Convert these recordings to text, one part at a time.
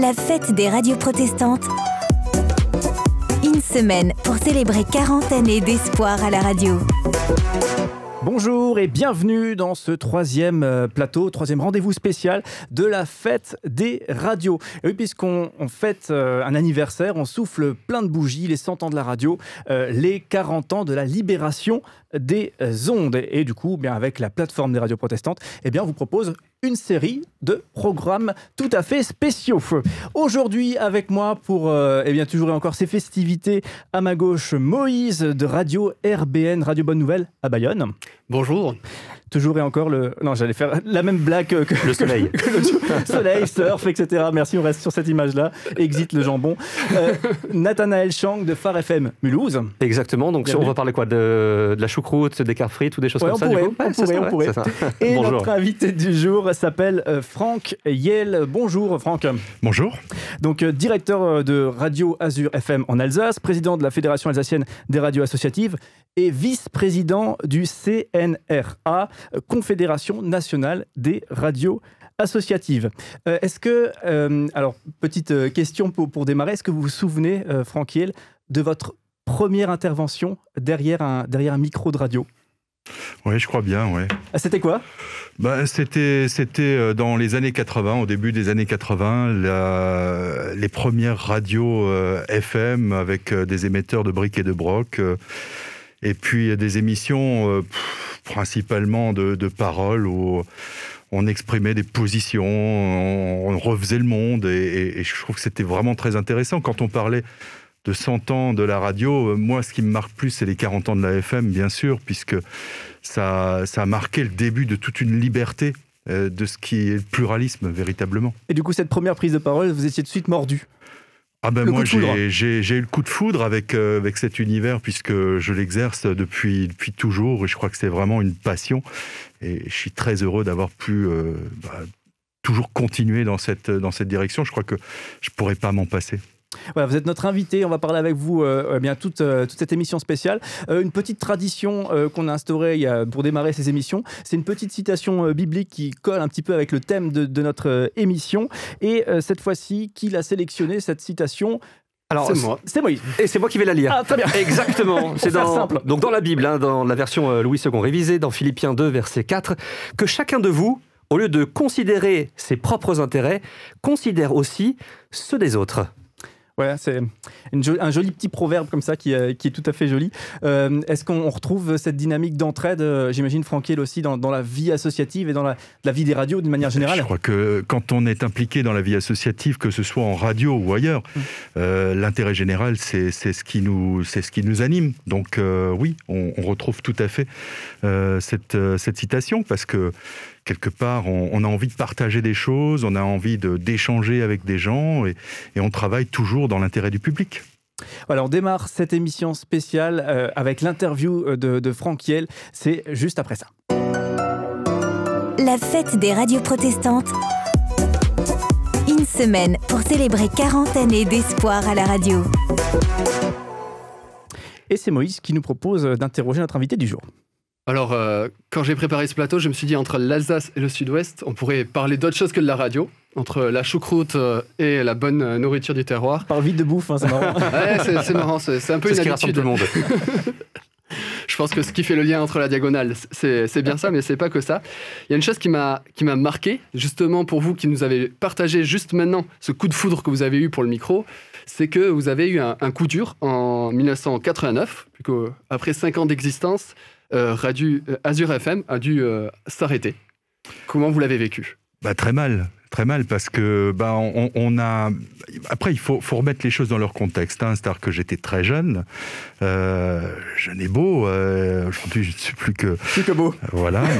La fête des radios protestantes. Une semaine pour célébrer 40 années d'espoir à la radio. Bonjour et bienvenue dans ce troisième euh, plateau, troisième rendez-vous spécial de la fête des radios. Puisqu'on on fête euh, un anniversaire, on souffle plein de bougies, les 100 ans de la radio, euh, les 40 ans de la libération des ondes. Et, du coup, bien avec la plateforme des radios protestantes, eh bien, on vous propose une série de programmes tout à fait spéciaux. Aujourd'hui, avec moi pour eh bien, toujours et encore ces festivités, à ma gauche, Moïse de Radio RBN, Radio Bonne Nouvelle à Bayonne. Bonjour. Toujours et encore le. Non, j'allais faire la même blague que, le soleil. Que le soleil, surf, etc. Merci, on reste sur cette image-là. Exit le jambon. Euh, Nathanaël Chang de Phare FM Mulhouse. Exactement. Donc, on va parler quoi? De, de, la choucroute, des cartes frites ou des choses comme ça pourrait, du coup on, pourrait, on pourrait. Et Bonjour. notre invité du jour s'appelle euh, Franck Yel. Bonjour, Franck. Bonjour. Donc, euh, directeur de Radio Azur FM en Alsace, président de la Fédération alsacienne des radios associatives et vice-président du CNRA, Confédération nationale des radios associatives. Euh, est-ce que, euh, alors petite euh, question pour, pour démarrer, est-ce que vous vous souvenez, euh, Franck Hiel, de votre première intervention derrière un, derrière un micro de radio? Oui, je crois bien, ouais. Ah, c'était quoi? Bah, C'était c'était dans les années 80, au début des années 80, la, les premières radios euh, FM avec des émetteurs de briques et de broc. Euh, et puis des émissions euh, principalement de, paroles où on exprimait des positions, on, refaisait le monde, et, je trouve que c'était vraiment très intéressant. Quand on parlait de 100 ans de la radio, moi, ce qui me marque plus, c'est les 40 ans de la FM, bien sûr, puisque ça, ça a marqué le début de toute une liberté euh, de ce qui est le pluralisme, véritablement. Et du coup, cette première prise de parole, vous étiez de suite mordu ah ben Le moi j'ai j'ai eu le coup de foudre avec, euh, avec cet univers puisque je l'exerce depuis, depuis toujours et je crois que c'est vraiment une passion et je suis très heureux d'avoir pu euh, bah, toujours continuer dans cette, dans cette direction. Je crois que je pourrais pas m'en passer. Voilà, vous êtes notre invité, on va parler avec vous euh, eh bien, toute, euh, toute cette émission spéciale. Euh, une petite tradition euh, qu'on a instaurée il y a- pour démarrer ces émissions, c'est une petite citation euh, biblique qui colle un petit peu avec le thème de, de notre euh, émission. Et euh, cette fois-ci, qui l'a sélectionné, cette citation? Alors, C'est moi. C'est Moïse. Et c'est moi qui vais la lire. Ah, très bien. Exactement. C'est dans, simple. donc dans la Bible, hein, dans la version euh, Louis II révisée, dans Philippiens 2, verset 4, que chacun de vous, au lieu de considérer ses propres intérêts, considère aussi ceux des autres. C'est jo- un joli petit proverbe comme ça qui, euh, qui est tout à fait joli. Euh, Est-ce qu'on on retrouve cette dynamique d'entraide, euh, j'imagine, Franquiel aussi, dans, dans la vie associative et dans la, la vie des radios d'une manière Je générale crois que quand on est impliqué dans la vie associative, que ce soit en radio ou ailleurs, euh, l'intérêt général, c'est ce, qui nous- ce qui nous anime. Donc euh, oui, on, on retrouve tout à fait cette, cette citation parce que quelque part, on, on a envie de partager des choses, on a envie de- d'échanger avec des gens et, et on travaille toujours dans l'intérêt du public. Voilà, on démarre cette émission spéciale euh, avec l'interview euh, de, de Franck Hiel. C'est juste après ça. La fête des radios protestantes. Une semaine pour célébrer 40 années d'espoir à la radio. Et c'est Moïse qui nous propose d'interroger notre invité du jour. Alors, euh, quand j'ai préparé ce plateau, je me suis dit entre l'Alsace et le Sud-Ouest, on pourrait parler d'autre chose que de la radio, entre la choucroute euh, et la bonne nourriture du terroir. Parle vite de bouffe, hein, c'est marrant. Ouais, c'est c'est marrant, c'est c'est un peu C'est ce une qui rassemble habitude. tout le monde. Je pense que ce qui fait le lien entre la diagonale, c'est c'est bien ça, mais c'est pas que ça. Il y a une chose qui m'a qui m'a marqué, justement pour vous qui nous avez partagé juste maintenant ce coup de foudre que vous avez eu pour le micro, c'est que vous avez eu un, un coup dur en 1989, puis que, après cinq ans d'existence, Radio euh, Azure FM a dû euh, s'arrêter. Comment vous l'avez vécu? Bah, très mal, très mal, parce que bah, on, on a. Après, il faut, faut remettre les choses dans leur contexte. Hein. C'est-à-dire que j'étais très jeune, euh, jeune et beau. euh, Aujourd'hui, je ne suis plus que. Plus que beau. Voilà.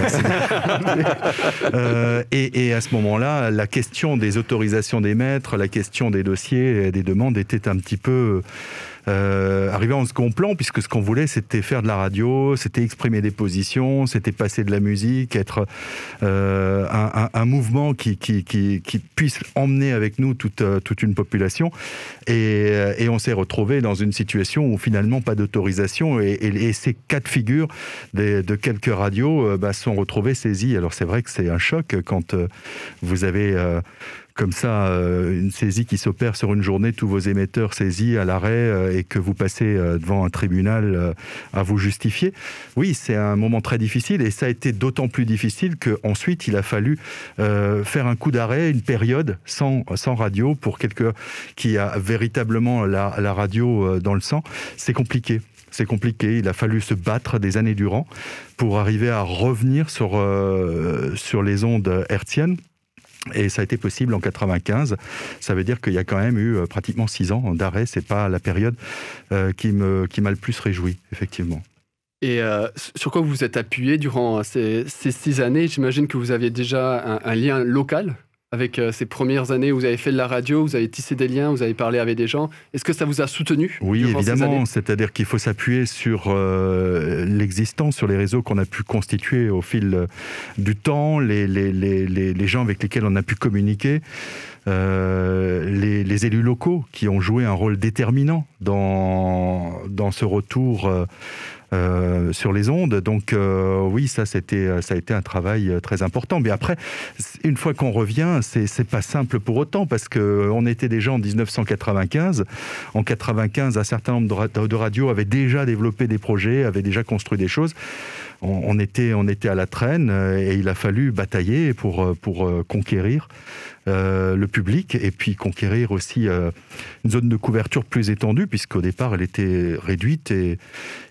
Euh, et, et à ce moment-là, la question des autorisations d'émettre, la question des dossiers et des demandes était un petit peu euh, arrivée en second plan, puisque ce qu'on voulait, c'était faire de la radio, c'était exprimer des positions, c'était passer de la musique, être euh, un, un- un mouvement qui, puisse emmener avec nous toute, euh, une population. Et, euh, et on s'est retrouvé dans une situation où finalement pas d'autorisation et, ces cas de figure des- de quelques radios bah, sont retrouvés saisis. Alors c'est vrai que c'est un choc quand vous avez comme ça, euh, une saisie qui s'opère sur une journée, tous vos émetteurs saisis à l'arrêt euh, et que vous passez euh, devant un tribunal à vous justifier. Oui, c'est un moment très difficile et ça a été d'autant plus difficile qu'ensuite il a fallu faire un coup d'arrêt, une période sans, sans radio pour quelqu'un qui a véritablement la, la radio dans le sang. C'est compliqué. C'est compliqué, il a fallu se battre des années durant pour arriver à revenir sur, sur les ondes hertziennes et ça a été possible en 95. Ça veut dire qu'il y a quand même eu euh, pratiquement six ans d'arrêt. C'est pas la période euh, qui me qui m'a le plus réjoui, effectivement. Et euh, sur quoi vous vous êtes appuyé durant ces, six années? J'imagine que vous aviez déjà un lien local avec euh, ces premières années où vous avez fait de la radio, vous avez tissé des liens, vous avez parlé avec des gens. Est-ce que ça vous a soutenu Oui, évidemment. C'est-à-dire qu'il faut s'appuyer sur euh, l'existence, sur les réseaux qu'on a pu constituer au fil euh, du temps, les, les, les, les, gens avec lesquels on a pu communiquer. les, élus locaux qui ont joué un rôle déterminant dans, dans ce retour euh, sur les ondes. Donc euh, oui, ça c'était ça a été un travail euh, très important. Mais après, une fois qu'on revient, c'est c'est pas simple pour autant parce que on était déjà en 1995. En 95, un certain nombre de radios avaient déjà développé des projets, avaient déjà construit des choses. On, était, on était à la traîne et il a fallu batailler pour, pour conquérir euh, le public et puis conquérir aussi euh, une zone de couverture plus étendue, puisqu'au départ elle était réduite et,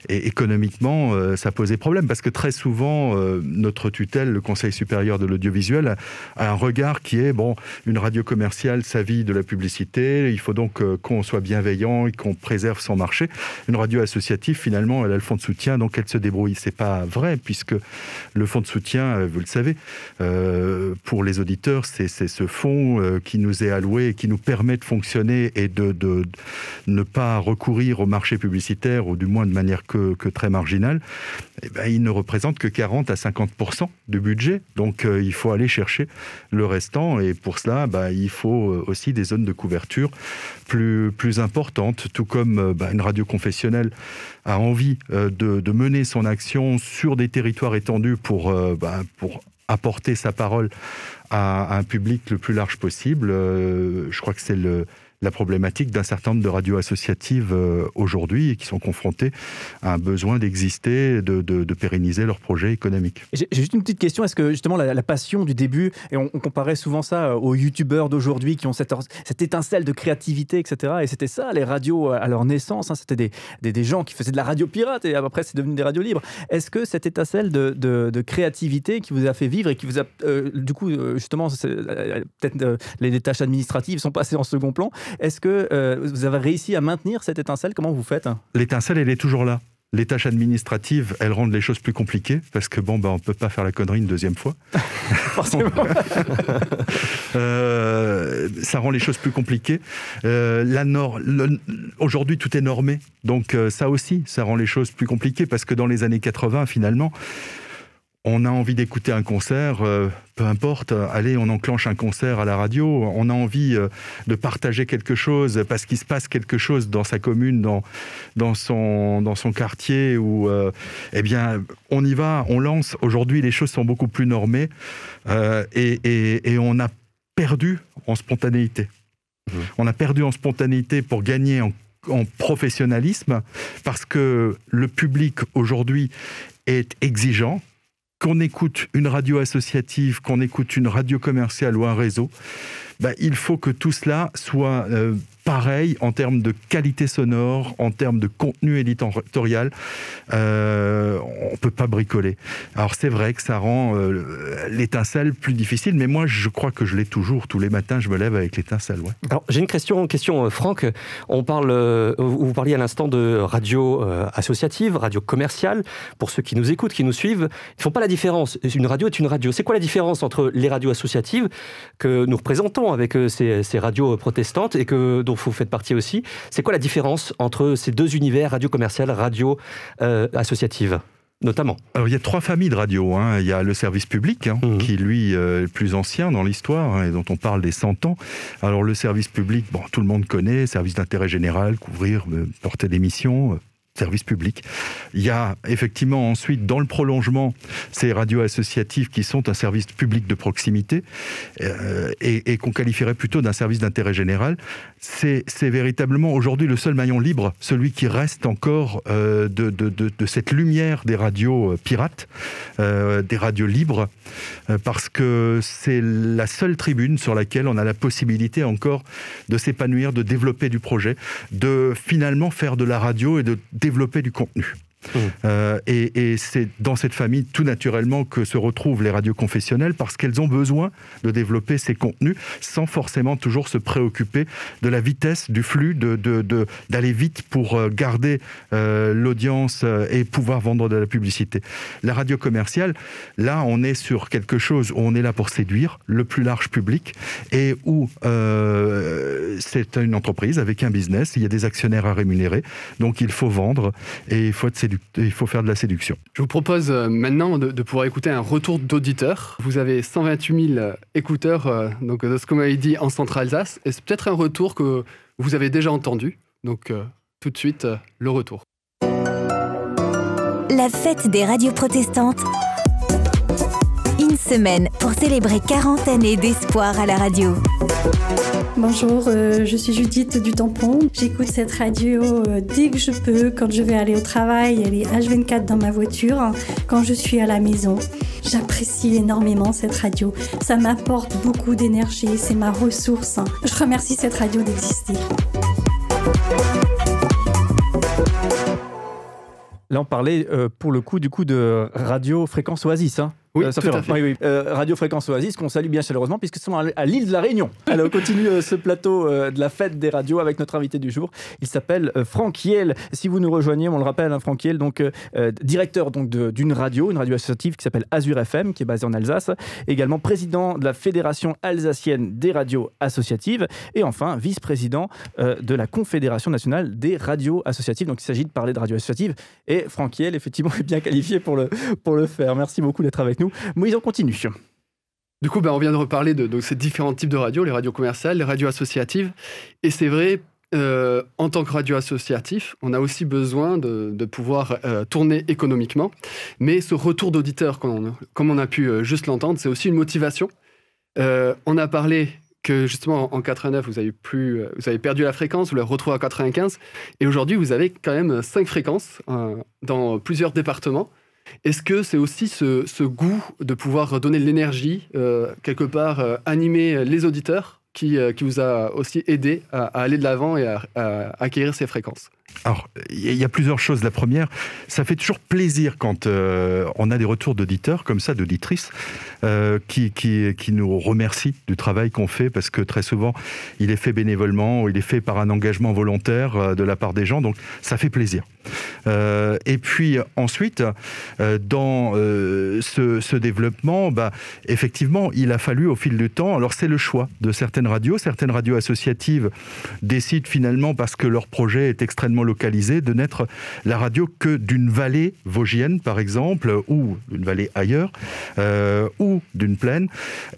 économiquement euh, ça posait problème parce que très souvent notre tutelle, le Conseil supérieur de l'audiovisuel, a un regard qui est bon, une radio commerciale, ça vit de la publicité, il faut donc qu'on soit bienveillant et qu'on préserve son marché. Une radio associative, finalement, elle a le fonds de soutien, donc elle se débrouille. C'est pas vrai puisque le fonds de soutien, vous le savez, pour les auditeurs, c'est ce fonds euh, qui nous est alloué et qui nous permet de fonctionner et de, ne pas recourir au marché publicitaire, ou du moins de manière que, très marginale, eh ben, il ne représente que 40 à 50 du budget. Donc euh, il faut aller chercher le restant et pour cela, bah, il faut euh, aussi des zones de couverture plus, importantes, tout comme bah, une radio confessionnelle a envie de, mener son action sur des territoires étendus pour, pour apporter sa parole à un public le plus large possible. Euh, je crois que c'est le, la problématique d'un certain nombre de radios associatives euh, aujourd'hui et qui sont confrontées à un besoin d'exister, de, pérenniser leurs projets économiques. J'ai juste une petite question. Est-ce que justement la, passion du début, et on, comparait souvent ça euh, aux youtubeurs d'aujourd'hui qui ont cette, étincelle de créativité, etc. Et c'était ça, les radios à leur naissance. Hein, c'était des, gens qui faisaient de la radio pirate et après c'est devenu des radios libres. Est-ce que cette étincelle de, créativité qui vous a fait vivre et qui vous a, euh, du coup, justement, peut-être les tâches administratives sont passées en second plan, est-ce que euh, vous avez réussi à maintenir cette étincelle? Comment vous faites? L'étincelle, elle est toujours là. Les tâches administratives, elles rendent les choses plus compliquées parce que bon, bah, on peut pas faire la connerie une deuxième fois. Forcément. Euh, ça rend les choses plus compliquées. Euh, la aujourd'hui, tout est normé, donc ça aussi, ça rend les choses plus compliquées parce que dans les années 80, finalement, on a envie d'écouter un concert, euh, peu importe, allez, on enclenche un concert à la radio, on a envie euh, de partager quelque chose parce qu'il se passe quelque chose dans sa commune, dans, dans, son, dans son quartier, ou euh, eh bien, on y va, on lance. Aujourd'hui, les choses sont beaucoup plus normées et, on a perdu en spontanéité. Mmh. On a perdu en spontanéité pour gagner en en professionnalisme parce que le public aujourd'hui est exigeant, qu'on écoute une radio associative, qu'on écoute une radio commerciale ou un réseau, bah, il faut que tout cela soit euh, pareil en termes de qualité sonore, en termes de contenu éditorial. Euh, on peut pas bricoler. Alors c'est vrai que ça rend euh, l'étincelle plus difficile, mais moi je crois que je l'ai toujours. Tous les matins, je me lève avec l'étincelle. Ouais. J'ai une question, question euh, Franck. On parle, vous parliez à l'instant de radio associative, radio commerciale. Pour ceux qui nous écoutent, qui nous suivent, ils font pas la différence. Une radio est une radio. C'est quoi la différence entre les radios associatives que nous représentons avec ces, ces radios protestantes et que dont vous faites partie aussi. C'est quoi la différence entre ces deux univers, radio commerciale, radio euh, associative notamment? Alors il y a trois familles de radio. Hein. Il y a le service public, hein, mhm. qui lui est le plus ancien dans l'histoire hein, et dont on parle des 100 ans. Alors le service public, bon, tout le monde connaît, service d'intérêt général, couvrir, euh, porter des missions, euh, service public. Il y a effectivement ensuite, dans le prolongement, ces radios associatives qui sont un service public de proximité euh, et, qu'on qualifierait plutôt d'un service d'intérêt général. C'est véritablement aujourd'hui le seul maillon libre, celui qui reste encore euh, de, cette lumière des radios euh, pirates, des radios libres, parce que c'est la seule tribune sur laquelle on a la possibilité encore de s'épanouir, de développer du projet, de finalement faire de la radio et de développer du contenu. Euh, et, c'est dans cette famille tout naturellement que se retrouvent les radios confessionnelles parce qu'elles ont besoin de développer ces contenus sans forcément toujours se préoccuper de la vitesse du flux, d'aller de, de, vite pour euh, garder euh, l'audience et pouvoir vendre de la publicité. La radio commerciale, là on est sur quelque chose où on est là pour séduire le plus large public et où c'est une entreprise avec un business, il y a des actionnaires à rémunérer, donc il faut vendre et il faut être il faut faire de la séduction. Je vous propose euh, maintenant de, pouvoir écouter un retour d'auditeurs. Vous avez 128 000 écouteurs euh, donc, de ce qu'on m'avait dit en Centre-Alsace, et c'est peut-être un retour que vous avez déjà entendu. Donc euh, tout de suite, le retour. La fête des radios protestantes. Une semaine pour célébrer 40 années d'espoir à la radio. Bonjour, euh, je suis Judith du Tampon. J'écoute cette radio euh, dès que je peux, quand je vais aller au travail, elle est H24 dans ma voiture, quand je suis à la maison. J'apprécie énormément cette radio. Ça m'apporte beaucoup d'énergie, c'est ma ressource. Je remercie cette radio d'exister. Là, on parlait euh, pour le coup du coup de Radio Fréquence Oasis. Hein. Oui, euh, ça fait, euh, Radio Fréquence Oasis, qu'on salue bien chaleureusement, puisque sont à l'île de la Réunion. Alors, on continue euh, ce plateau de la fête des radios avec notre invité du jour. Il s'appelle Franck Yel. Si vous nous rejoignez, on le rappelle, hein, Franck Yel, donc directeur donc d'une radio, une radio associative qui s'appelle Azure FM, qui est basée en Alsace. Également président de la Fédération alsacienne des radios associatives. Et enfin, vice-président de la Confédération nationale des radios associatives. Donc, il s'agit de parler de radios associatives. Et Franck Yel, effectivement, est bien qualifié pour le, pour le faire. Merci beaucoup d'être avec nous nous. Moïse, on continue. Du coup, ben, on vient de reparler de, ces différents types de radios, les radios commerciales, les radios associatives. Et c'est vrai, euh, en tant que radio associatif, on a aussi besoin de, pouvoir euh, tourner économiquement. Mais ce retour d'auditeur, comme on a pu euh, juste l'entendre, c'est aussi une motivation. on a parlé que justement en 89, vous avez, vous avez perdu la fréquence, vous l'avez retrouvée à 95. Et aujourd'hui, vous avez quand même cinq fréquences dans plusieurs départements. Est-ce que c'est aussi ce, goût de pouvoir donner de l'énergie, euh, quelque part euh, animer les auditeurs, qui, euh, vous a aussi aidé à, aller de l'avant et à acquérir ces fréquences? Alors, il y a plusieurs choses. La première, ça fait toujours plaisir quand euh, on a des retours d'auditeurs comme ça, d'auditrices, euh, qui, qui, nous remercient du travail qu'on fait, parce que très souvent, il est fait bénévolement, ou il est fait par un engagement volontaire euh, de la part des gens, donc ça fait plaisir. et puis ensuite, dans ce, ce, développement, bah, effectivement, il a fallu au fil du temps, alors c'est le choix de certaines radios, certaines radios associatives décident finalement, parce que leur projet est extrêmement localisé, de n'être la radio que d'une vallée vosgienne, par exemple, ou d'une vallée ailleurs, euh, ou d'une plaine.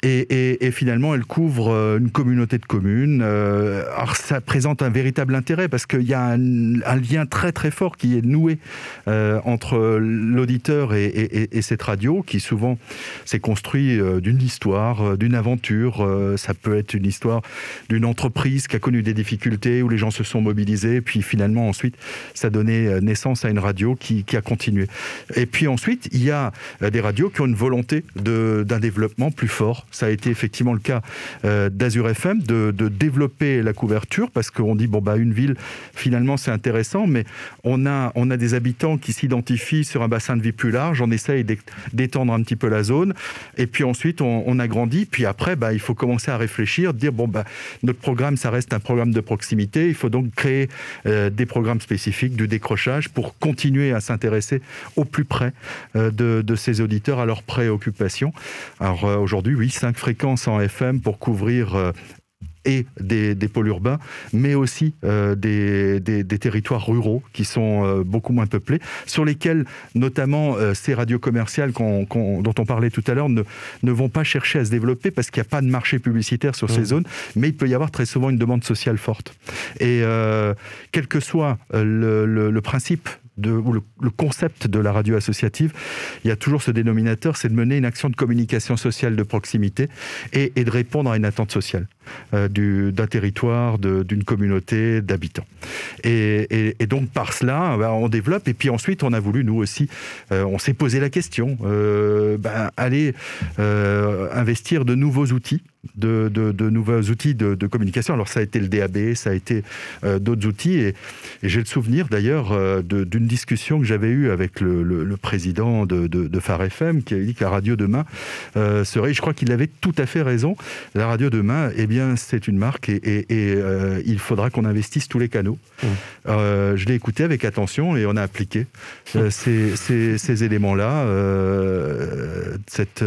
Et, finalement, elle couvre euh, une communauté de communes. Euh, alors, ça présente un véritable intérêt parce qu'il y a un, lien très très fort qui est noué entre l'auditeur et, cette radio, qui souvent s'est construit d'une histoire, d'une aventure. ça peut être une histoire d'une entreprise qui a connu des difficultés, où les gens se sont mobilisés, puis finalement ensuite, ça a donné euh, naissance à une radio qui, a continué. Et puis ensuite, il y a euh, des radios qui ont une volonté d'un développement plus fort. Ça a été effectivement le cas euh, d'Azur FM, de, développer la couverture, parce qu'on dit, bon, bah, une ville, finalement, c'est intéressant, mais on a, on a des habitants qui s'identifient sur un bassin de vie plus large, on essaye d'étendre un petit peu la zone, et puis ensuite, on, agrandit, puis après, bah, il faut commencer à réfléchir, dire, bon, bah, notre programme, ça reste un programme de proximité, il faut donc créer des programmes programme spécifique du décrochage pour continuer à s'intéresser au plus près euh, de, de, ces auditeurs à leurs préoccupations. Alors euh, aujourd'hui, oui, cinq fréquences en FM pour couvrir euh, et des, pôles urbains, mais aussi des, des, territoires ruraux qui sont beaucoup moins peuplés, sur lesquels notamment ces radios commerciales dont on parlait tout à l'heure ne, ne vont pas chercher à se développer parce qu'il n'y a pas de marché publicitaire sur ces mmh. zones, mais il peut y avoir très souvent une demande sociale forte. Et quel que soit le, le, principe de, ou le, concept de la radio associative, il y a toujours ce dénominateur, c'est de mener une action de communication sociale de proximité et, de répondre à une attente sociale euh, d'un territoire, d'une communauté, d'habitants. Et, donc par cela, ben, on développe. Et puis ensuite, on a voulu, nous aussi, euh, on s'est posé la question, euh, ben, aller investir de nouveaux outils de, nouveaux outils de, communication. Alors ça a été le DAB, ça a été d'autres outils. Et, j'ai le souvenir d'ailleurs d'une discussion que j'avais eue avec le, président de, Phare FM qui a dit que la radio demain serait, je crois qu'il avait tout à fait raison, la radio demain, eh bien c'est une marque et, il faudra qu'on investisse tous les canaux. Mmh. je l'ai écouté avec attention et on a appliqué mmh. ces, éléments-là, cette,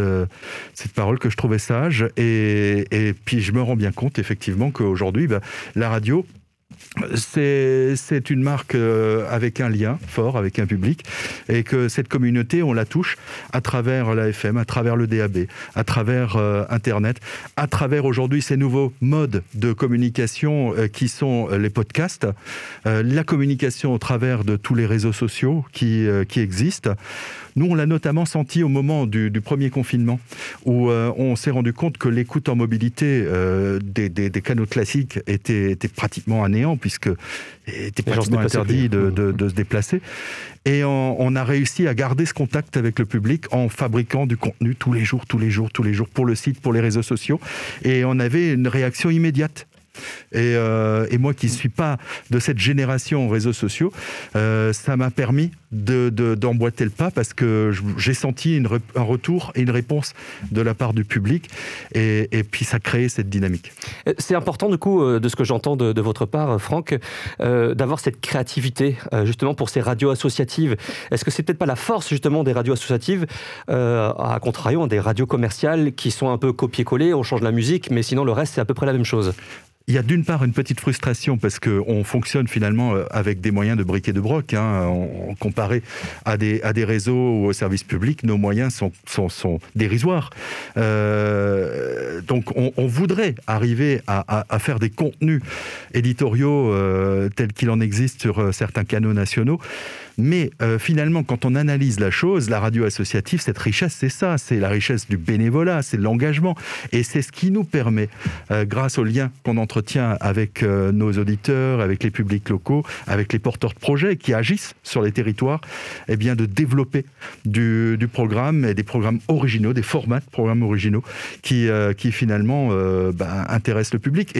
cette parole que je trouvais sage. Et, et, puis je me rends bien compte effectivement qu'aujourd'hui, bah, la radio, c'est une marque euh, avec un lien fort avec un public et que cette communauté, on la touche à travers la FM, à travers le DAB, à travers euh, Internet, à travers aujourd'hui ces nouveaux modes de communication euh, qui sont les podcasts, la communication au travers de tous les réseaux sociaux qui, qui existent. Nous, on l'a notamment senti au moment du, premier confinement, où euh, on s'est rendu compte que l'écoute en mobilité euh, des, canaux classiques était, était pratiquement à néant, puisque était pratiquement interdit de, se déplacer. Et on, a réussi à garder ce contact avec le public en fabriquant du contenu tous les jours, tous les jours, tous les jours, pour le site, pour les réseaux sociaux. Et on avait une réaction immédiate euh, et, moi qui ne suis pas de cette génération réseaux sociaux, euh, ça m'a permis d'emboîter de, le pas parce que j'ai senti un retour et une réponse de la part du public et, puis ça crée cette dynamique. Euh, c'est important du coup de ce que j'entends de, votre part, Franck, d'avoir cette créativité justement pour ces radios associatives. Est-ce que c'est peut-être pas la force justement des radios associatives à contrario des radios commerciales qui sont un peu copier-coller, on change la musique, mais sinon le reste c'est à peu près la même chose? Il y a d'une part une petite frustration parce qu'on fonctionne finalement euh, avec des moyens de briques et de broc. Hein, comparé à des, à des réseaux ou aux services publics, nos moyens sont, sont, dérisoires. Euh, donc on, voudrait arriver à, à, faire des contenus éditoriaux euh, tels qu'il en existe sur certains canaux nationaux. Mais euh, finalement, quand on analyse la chose, la radio associative, cette richesse, c'est ça, c'est la richesse du bénévolat, c'est l'engagement. Et c'est ce qui nous permet, euh, grâce aux liens qu'on entretient avec euh, nos auditeurs, avec les publics locaux, avec les porteurs de projets qui agissent sur les territoires, eh bien, de développer du, programme et des programmes originaux, des formats de programmes originaux qui, finalement bah, intéressent le public.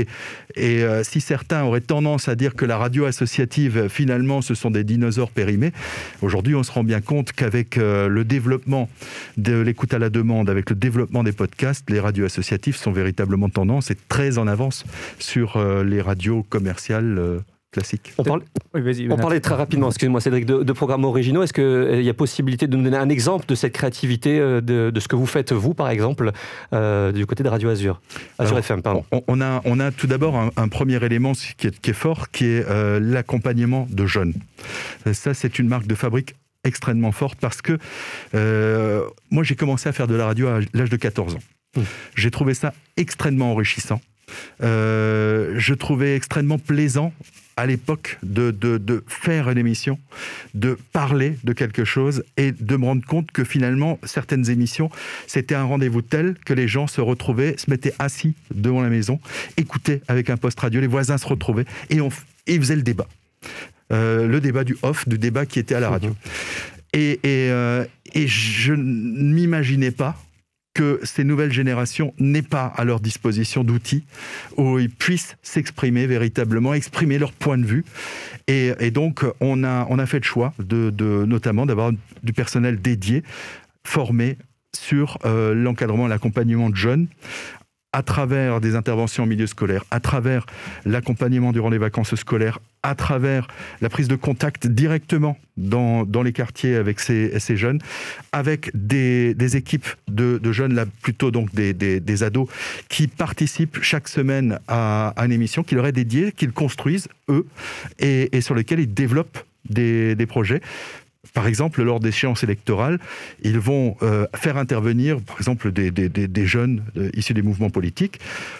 Et si certains auraient tendance à dire que la radio associative, finalement, ce sont des dinosaures périmés, Aujourd'hui, on se rend bien compte qu'avec euh, le développement de l'écoute à la demande, avec le développement des podcasts, les radios associatives sont véritablement tendance et très en avance sur euh, les radios commerciales euh. On, parlait très rapidement, excusez-moi Cédric, de, programmes originaux. Est-ce qu'il y a possibilité de nous donner un exemple de cette créativité, de, ce que vous faites vous, par exemple, du côté de Radio Azur, Azur FM, pardon. On, a, on a tout d'abord un, premier élément qui est, qui est fort, qui est l'accompagnement de jeunes. Ça, c'est une marque de fabrique extrêmement forte parce que euh, moi, j'ai commencé à faire de la radio à l'âge de 14 ans. Mmh. J'ai trouvé ça extrêmement enrichissant. Euh, je trouvais extrêmement plaisant à l'époque de, de, faire une émission, de parler de quelque chose et de me rendre compte que finalement, certaines émissions, c'était un rendez-vous tel que les gens se retrouvaient, se mettaient assis devant la maison, écoutaient avec un poste radio, les voisins se retrouvaient et, on, et ils faisaient le débat. Euh, le débat du off, du débat qui était à la radio. Mhm. Et, euh, et, je ne m'imaginais pas que ces nouvelles générations n'aient pas à leur disposition d'outils où ils puissent s'exprimer véritablement, exprimer leur point de vue. Et, donc, on a, on a fait le choix, de, notamment d'avoir du personnel dédié, formé sur euh, l'encadrement et l'accompagnement de jeunes à travers des interventions en milieu scolaire, à travers l'accompagnement durant les vacances scolaires, à travers la prise de contact directement dans, les quartiers avec ces, jeunes, avec des, équipes de, jeunes, plutôt donc des, ados, qui participent chaque semaine à, une émission qui leur est dédiée, qu'ils construisent eux, et, sur lesquels ils développent des projets par exemple, lors d'échéances électorales, ils vont euh, faire intervenir, par exemple, des, jeunes euh, issus des mouvements politiques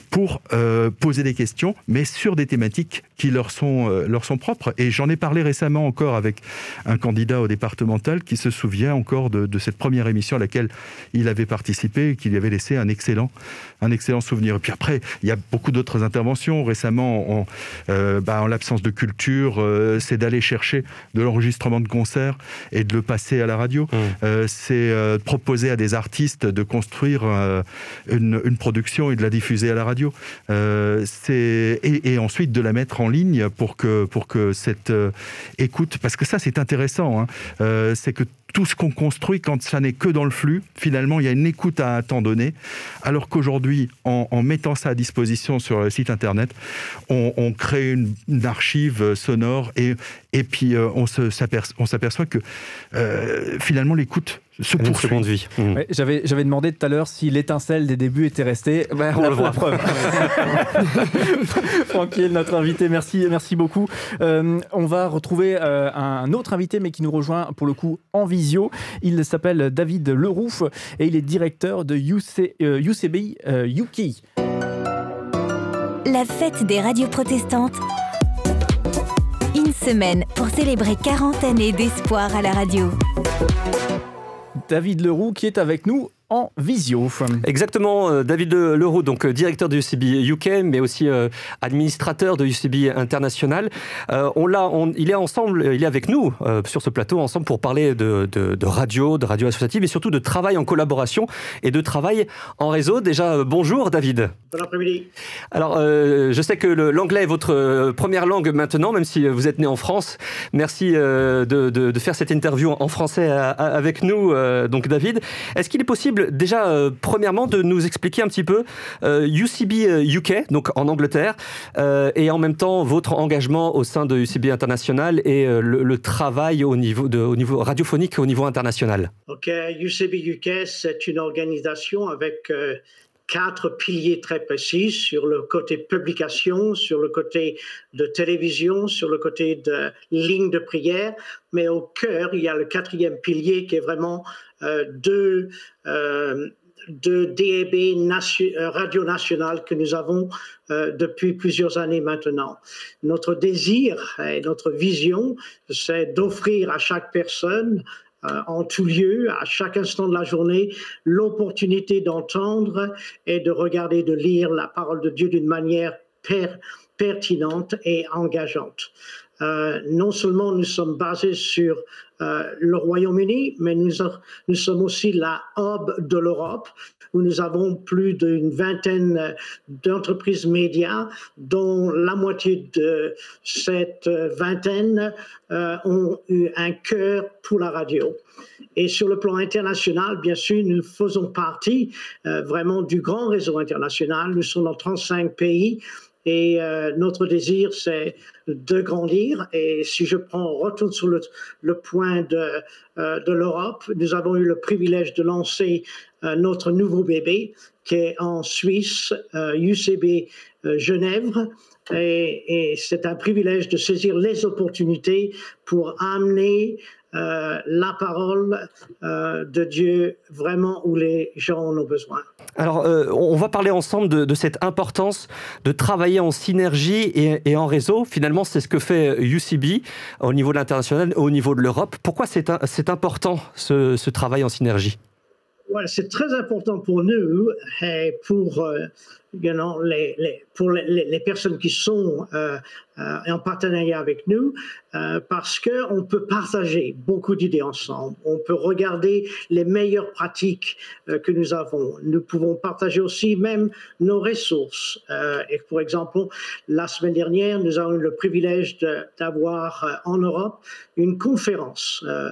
pour euh, poser des questions, mais sur des thématiques qui leur sont, leur sont propres. Et j'en ai parlé récemment encore avec un candidat au départemental qui se souvient encore de, cette première émission à laquelle il avait participé et qui lui avait laissé un excellent, un excellent souvenir. Et puis après, il y a beaucoup d'autres interventions. Récemment, en, bah, en l'absence de culture, c'est d'aller chercher de l'enregistrement de concerts et de le passer à la radio. Mmh. Euh, c'est euh, proposer à des artistes de construire euh, une, production et de la diffuser à la radio. c'est et, ensuite de la mettre en ligne pour que pour que cette écoute, parce que ça c'est intéressant, hein, c'est que tout ce qu'on construit quand ça n'est que dans le flux, finalement, il y a une écoute à un temps donné, alors qu'aujourd'hui, en, mettant ça à disposition sur le site internet, on, crée une, archive sonore et, et puis euh, on s'aperçoit que euh, finalement l'écoute se poursuit. de vie. Mmh. j'avais, j'avais demandé tout à l'heure si l'étincelle des débuts était restée. Ben, on la, le voit. preuve. Tranquille, notre invité, merci, merci beaucoup. Euh, on va retrouver euh, un autre invité, mais qui nous rejoint pour le coup en visio. Il s'appelle David Lerouf et il est directeur de UC, UCB UK. La fête des radios protestantes. Une semaine pour célébrer 40 années d'espoir à la radio. David Leroux qui est avec nous en visio. Exactement, euh, David Leroux, donc euh, directeur de UCB UK, mais aussi euh, administrateur de UCB International. on l'a, il est ensemble, il est avec nous sur ce plateau ensemble pour parler de, de, radio, de radio associative et surtout de travail en collaboration et de travail en réseau. Déjà, bonjour David. Bon après-midi. Alors, je sais que l'anglais est votre première langue maintenant, même si vous êtes né en France. Merci de, de, faire cette interview en français avec nous, donc David. Est-ce qu'il est possible déjà, euh, premièrement, de nous expliquer un petit peu UCB euh, UK, euh, donc en Angleterre, et en même temps votre engagement au sein de UCB International et le, travail au niveau, de, au niveau radiophonique au niveau international. Ok, UCB UK, c'est une organisation avec quatre piliers très précis sur le côté publication, sur le côté de télévision, sur le côté de ligne de prière, mais au cœur, il y a le quatrième pilier qui est vraiment de, euh, de DAB euh, Radio National que nous avons depuis plusieurs années maintenant. Notre désir et notre vision, c'est d'offrir à chaque personne en tout lieu, à chaque instant de la journée, l'opportunité d'entendre et de regarder, de lire la parole de Dieu d'une manière pertinente et engageante. Euh, non seulement nous sommes basés sur euh, le Royaume-Uni, mais nous, sommes aussi la hub de l'Europe, où nous avons plus d'une vingtaine d'entreprises médias, dont la moitié de cette vingtaine euh, ont eu un cœur pour la radio. Et sur le plan international, bien sûr, nous faisons partie vraiment du grand réseau international. Nous sommes dans 35 pays et euh, notre désir, c'est de grandir. Et si je prends, retourne sur le, point de, euh, de l'Europe, nous avons eu le privilège de lancer euh, notre nouveau bébé qui est en Suisse, UCB Genève. Et c'est un privilège de saisir les opportunités pour amener euh, la parole euh, de Dieu vraiment où les gens en ont besoin. Alors, euh, on va parler ensemble de, cette importance de travailler en synergie et, en réseau. Finalement, c'est ce que fait UCB au niveau de l'international, au niveau de l'Europe. Pourquoi c'est important ce, travail en synergie? C'est très important pour nous et pour les, pour les, personnes qui sont euh, euh, en partenariat avec nous, euh, parce qu'on peut partager beaucoup d'idées ensemble. On peut regarder les meilleures pratiques que nous avons. Nous pouvons partager aussi même nos ressources. et pour exemple, la semaine dernière, nous avons eu le privilège d'avoir en Europe une conférence euh,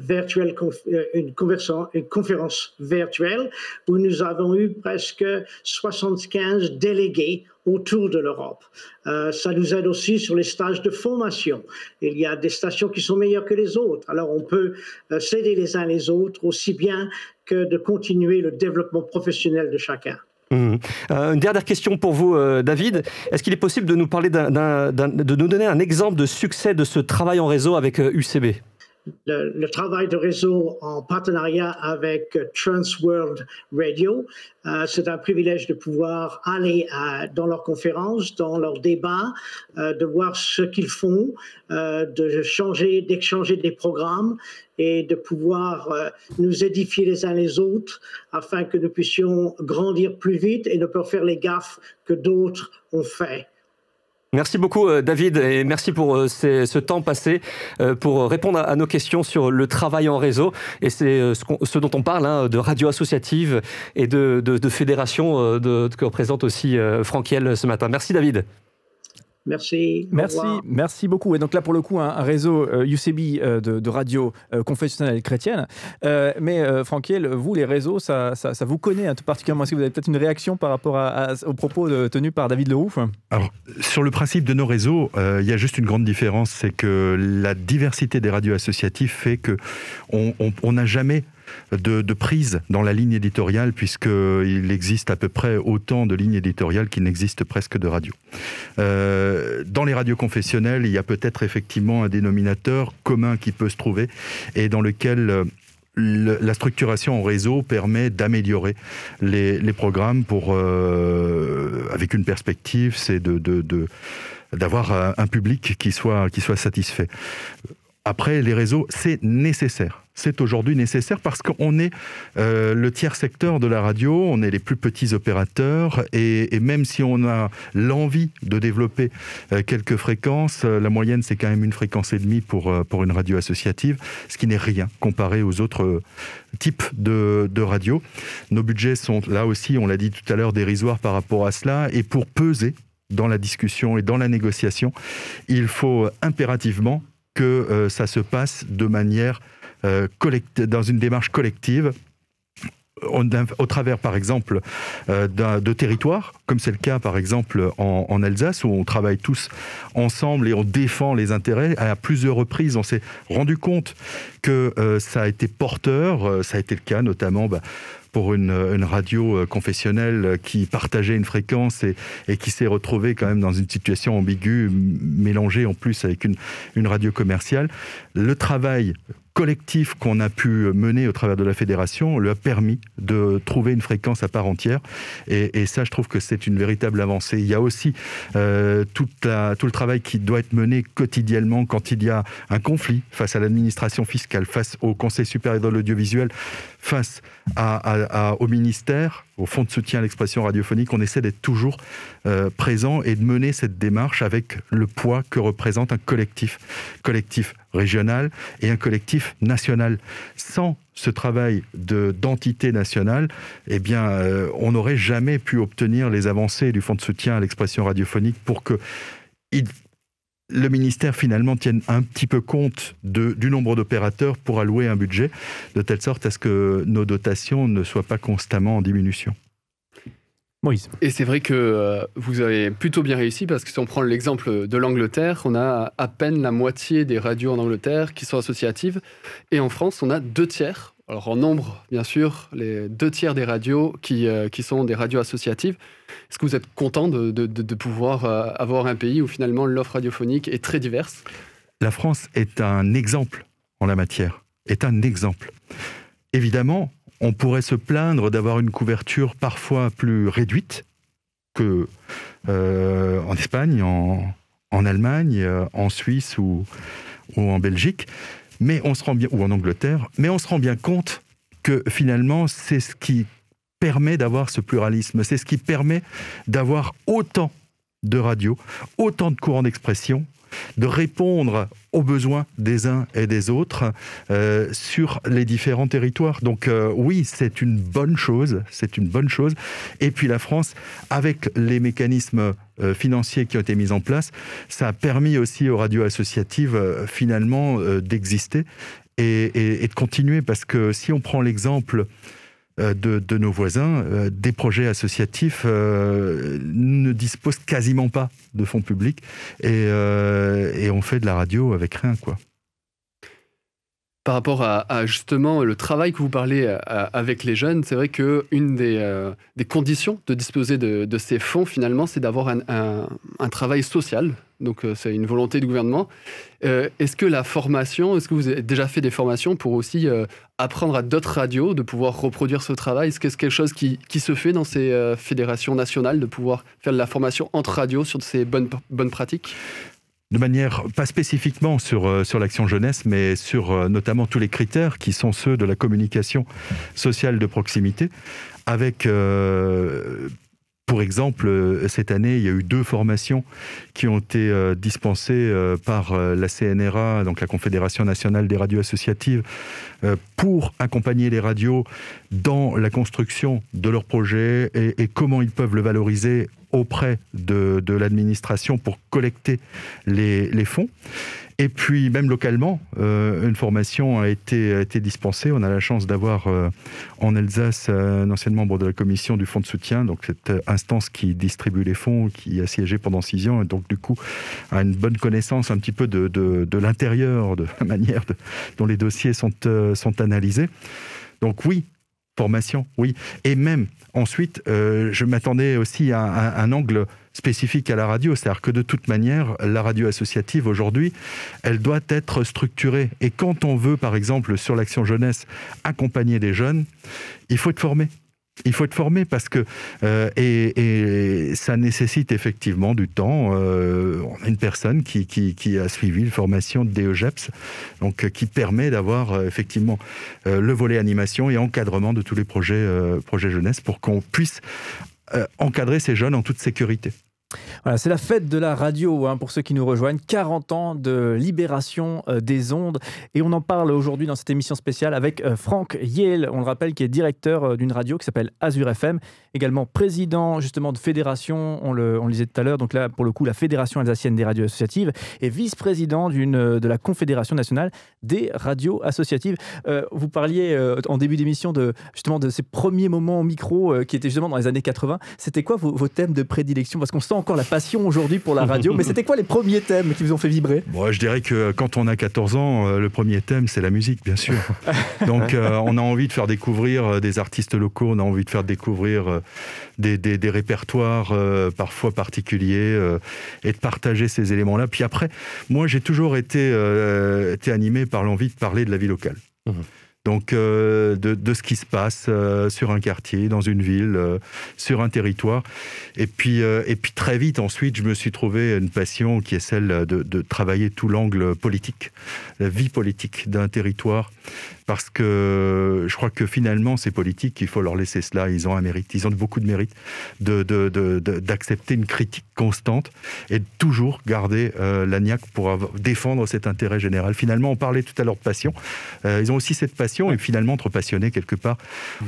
virtuelle, euh, une, conférence virtuelle où nous avons eu presque 75 délégués autour de l'Europe. Euh, ça nous aide aussi sur les stages de formation. Il y a des stations qui sont meilleures que les autres. Alors on peut s'aider les uns les autres aussi bien que de continuer le développement professionnel de chacun. Mmh. une dernière question pour vous, David. Est-ce qu'il est possible de nous parler de nous donner un exemple de succès de ce travail en réseau avec UCB le, travail de réseau en partenariat avec Trans World Radio. Euh, c'est un privilège de pouvoir aller dans leurs conférences, dans leurs débats, euh, de voir ce qu'ils font, euh, de changer, d'échanger des programmes et de pouvoir nous édifier les uns les autres afin que nous puissions grandir plus vite et ne pas faire les gaffes que d'autres ont fait. Merci beaucoup euh, David et merci pour euh, ce temps passé euh, pour répondre à nos questions sur le travail en réseau. Et c'est ce, dont on parle, hein, de radio associative et de, fédération que représente aussi Franquiel ce matin. Merci David. Merci. Merci, merci beaucoup. Et donc là, pour le coup, un, réseau UCB euh, euh, de, radio euh, confessionnelle chrétienne. mais Franquiel, vous, les réseaux, ça, ça, vous connaît hein, tout particulièrement. Est-ce que vous avez peut-être une réaction par rapport à, aux propos tenus par David Leroux? Alors, sur le principe de nos réseaux, il y a juste une grande différence, c'est que la diversité des radios associatives fait que on n'a jamais de, prise dans la ligne éditoriale, puisqu'il existe à peu près autant de lignes éditoriales qu'il n'existe presque de radios. Euh, dans les radios confessionnelles, il y a peut-être effectivement un dénominateur commun qui peut se trouver et dans lequel euh, la structuration en réseau permet d'améliorer les, programmes pour, euh, avec une perspective, c'est de, d'avoir un public qui soit satisfait. Après, les réseaux, c'est nécessaire. C'est aujourd'hui nécessaire parce qu'on est euh, le tiers secteur de la radio, on est les plus petits opérateurs et, même si on a l'envie de développer euh, quelques fréquences, euh, la moyenne c'est quand même une fréquence et demie pour, pour une radio associative, ce qui n'est rien comparé aux autres types de, de radio. Nos budgets sont là aussi, on l'a dit tout à l'heure, dérisoires par rapport à cela et pour peser dans la discussion et dans la négociation, il faut impérativement que ça se passe de manière euh, dans une démarche collective au travers, par exemple, euh, de territoires, comme c'est le cas, par exemple, en, Alsace, où on travaille tous ensemble et on défend les intérêts. À plusieurs reprises, on s'est rendu compte que ça a été porteur. ça a été le cas, notamment. Bah, pour une, radio euh, confessionnelle qui partageait une fréquence et, qui s'est retrouvée quand même dans une situation ambiguë, mélangée en plus avec une radio commerciale. Le travail collectif qu'on a pu mener au travers de la fédération lui a permis de trouver une fréquence à part entière. Et, ça, je trouve que c'est une véritable avancée. Il y a aussi euh, tout le travail qui doit être mené quotidiennement quand il y a un conflit face à l'administration fiscale, face au Conseil supérieur de l'audiovisuel, face au ministère, au Fonds de soutien à l'expression radiophonique. On essaie d'être toujours euh, présent et de mener cette démarche avec le poids que représente un collectif, collectif régional et un collectif national. Sans ce travail d'entité nationale, eh bien, euh, on n'aurait jamais pu obtenir les avancées du Fonds de soutien à l'expression radiophonique pour que le ministère finalement tienne un petit peu compte du nombre d'opérateurs pour allouer un budget, de telle sorte à ce que nos dotations ne soient pas constamment en diminution. Et c'est vrai que euh, vous avez plutôt bien réussi parce que si on prend l'exemple de l'Angleterre, on a à peine la moitié des radios en Angleterre qui sont associatives. Et en France, on a deux tiers. Alors en nombre, bien sûr, les deux tiers des radios qui, euh, qui sont des radios associatives. Est-ce que vous êtes content de, de, pouvoir euh, avoir un pays où finalement l'offre radiophonique est très diverse? La France est un exemple en la matière, est un exemple. Évidemment, on pourrait se plaindre d'avoir une couverture parfois plus réduite que euh, en Espagne, en, Allemagne, euh, en Suisse ou, en Belgique, mais on se rend bien ou en Angleterre, mais on se rend bien compte que finalement c'est ce qui permet d'avoir ce pluralisme, c'est ce qui permet d'avoir autant de radios, autant de courants d'expression de répondre aux besoins des uns et des autres euh, sur les différents territoires. Donc euh, oui, c'est une bonne chose, c'est une bonne chose. Et puis la France, avec les mécanismes euh, financiers qui ont été mis en place, ça a permis aussi aux radios associatives finalement d'exister et, et, de continuer. Parce que si on prend l'exemple euh, de, nos voisins, euh, des projets associatifs euh, ne disposent quasiment pas de fonds publics et, on fait de la radio avec rien. quoi. Par rapport à, justement le travail que vous parlez avec les jeunes, c'est vrai qu'une des, des conditions de disposer de, ces fonds, finalement, c'est d'avoir un, un, travail social. Donc, c'est une volonté du gouvernement. est-ce que la formation, est-ce que vous avez déjà fait des formations pour aussi apprendre à d'autres radios de pouvoir reproduire ce travail? Est-ce que c'est quelque chose qui, qui, se fait dans ces fédérations nationales, de pouvoir faire de la formation entre radios sur ces bonnes, bonnes pratiques? De manière, pas spécifiquement sur, euh, l'action jeunesse, mais sur euh, notamment tous les critères qui sont ceux de la communication sociale de proximité, avec euh, pour exemple, cette année, il y a eu deux formations qui ont été dispensées par la CNRA, donc la Confédération nationale des radios associatives, pour accompagner les radios dans la construction de leurs projets et, et comment ils peuvent le valoriser auprès de, l'administration pour collecter les, fonds. Et puis même localement, euh, une formation a été, été, dispensée. On a la chance d'avoir euh, en Alsace un ancien membre de la commission du fonds de soutien, donc cette instance qui distribue les fonds, qui a siégé pendant six ans, et donc du coup a une bonne connaissance un petit peu de, de, l'intérieur, de la manière dont les dossiers sont, euh, sont analysés. Donc oui, formation, oui. Et même ensuite, euh, je m'attendais aussi à, un angle spécifique à la radio, c'est-à-dire que de toute manière, la radio associative aujourd'hui, elle doit être structurée. Et quand on veut, par exemple, sur l'action jeunesse, accompagner des jeunes, il faut être formé. Il faut être formé parce que euh, et, ça nécessite effectivement du temps. Euh, on a une personne qui, a suivi une formation de DEGEPS, donc euh, qui permet d'avoir effectivement le volet animation et encadrement de tous les projets projets jeunesse pour qu'on puisse encadrer ces jeunes en toute sécurité. Voilà, c'est la fête de la radio hein, pour ceux qui nous rejoignent. 40 ans de libération euh, des ondes. Et on en parle aujourd'hui dans cette émission spéciale avec euh, Franck Yale, on le rappelle, qui est directeur euh, d'une radio qui s'appelle Azure FM, également président justement de fédération, on le, on disait tout à l'heure, donc là pour le coup la Fédération alsacienne des radios associatives, et vice-président de la Confédération nationale des radios associatives. vous parliez en début d'émission de justement de ces premiers moments au micro qui étaient justement dans les années 80. C'était quoi vos, vos thèmes de prédilection? Parce qu'on sent encore la passion aujourd'hui pour la radio. Mais c'était quoi les premiers thèmes qui vous ont fait vibrer? Moi, Je dirais que quand on a 14 ans, euh, le premier thème, c'est la musique, bien sûr. Donc, euh, on a envie de faire découvrir euh, des artistes locaux, on a envie de faire découvrir des, des, répertoires parfois particuliers et de partager ces éléments-là. Puis après, moi, j'ai toujours été, été animé par l'envie de parler de la vie locale. Mmh donc euh, de, ce qui se passe euh, sur un quartier, dans une ville, euh, sur un territoire. Et puis, et puis très vite ensuite, je me suis trouvé une passion qui est celle de, de travailler tout l'angle politique, la vie politique d'un territoire parce que je crois que finalement, ces politiques, il faut leur laisser cela, ils ont un mérite, ils ont beaucoup de mérite d'accepter de, une critique constante et de toujours garder la niaque pour défendre cet intérêt général. Finalement, on parlait tout à l'heure de passion, ils ont aussi cette passion et finalement, entre passionnés, quelque part,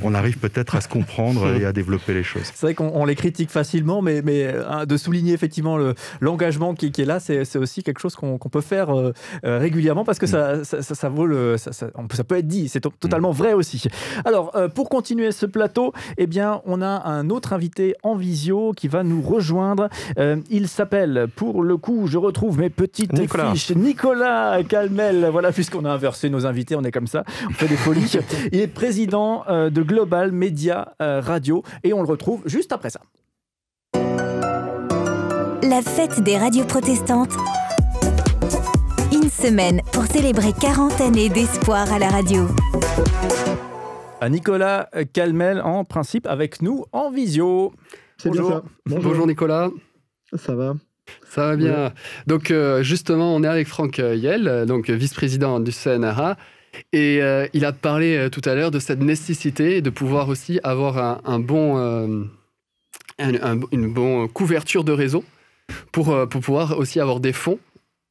on arrive peut-être à se comprendre et à développer les choses. C'est vrai qu'on les critique facilement, mais, mais hein, de souligner effectivement l'engagement qui, qui, est là, c'est aussi quelque chose qu'on peut faire euh, régulièrement parce que ça, ça, ça, vaut le, ça, ça, peut être dit. C'est totalement vrai aussi. Alors, euh, pour continuer ce plateau, eh bien, on a un autre invité en visio qui va nous rejoindre. Euh, il s'appelle, pour le coup, je retrouve mes petites Nicolas. fiches, Nicolas Calmel. Voilà, puisqu'on a inversé nos invités, on est comme ça, on fait des folies. il est président euh, de Global Media Radio et on le retrouve juste après ça. La fête des radios protestantes une semaine pour célébrer 40 années d'espoir à la radio. À Nicolas Calmel, en principe, avec nous en visio. C'est Bonjour. Bien ça. Bonjour. Nicolas. Ça va? Ça va bien. Donc euh, justement, on est avec Franck Yel, donc vice-président du CNRA. Et euh, il a parlé euh, tout à l'heure de cette nécessité de pouvoir aussi avoir un, bon, une bonne couverture de réseau pour, pour pouvoir aussi avoir des fonds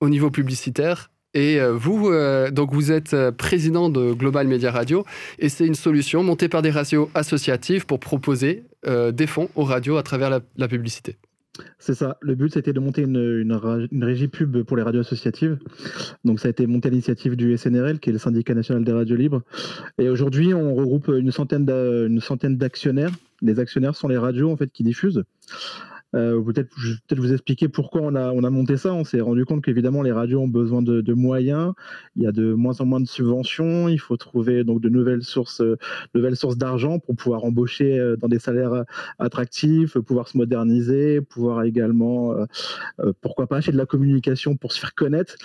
au niveau publicitaire. Et euh, vous, euh, donc vous êtes euh, président de Global Media Radio, et c'est une solution montée par des radios associatives pour proposer des fonds aux radios à travers la, publicité. C'est ça. Le but, c'était de monter une, régie pub pour les radios associatives. Donc, ça a été monté à l'initiative du SNRL, qui est le syndicat national des radios libres. Et aujourd'hui, on regroupe une centaine d'actionnaires. Les actionnaires sont les radios en fait qui diffusent. Peut-être peut vous expliquer pourquoi on a, on a monté ça. On s'est rendu compte qu'évidemment, les radios ont besoin de, moyens. Il y a de moins en moins de subventions. Il faut trouver donc de nouvelles sources, nouvelles sources d'argent pour pouvoir embaucher dans des salaires attractifs, pouvoir se moderniser, pouvoir également, pourquoi pas, acheter de la communication pour se faire connaître.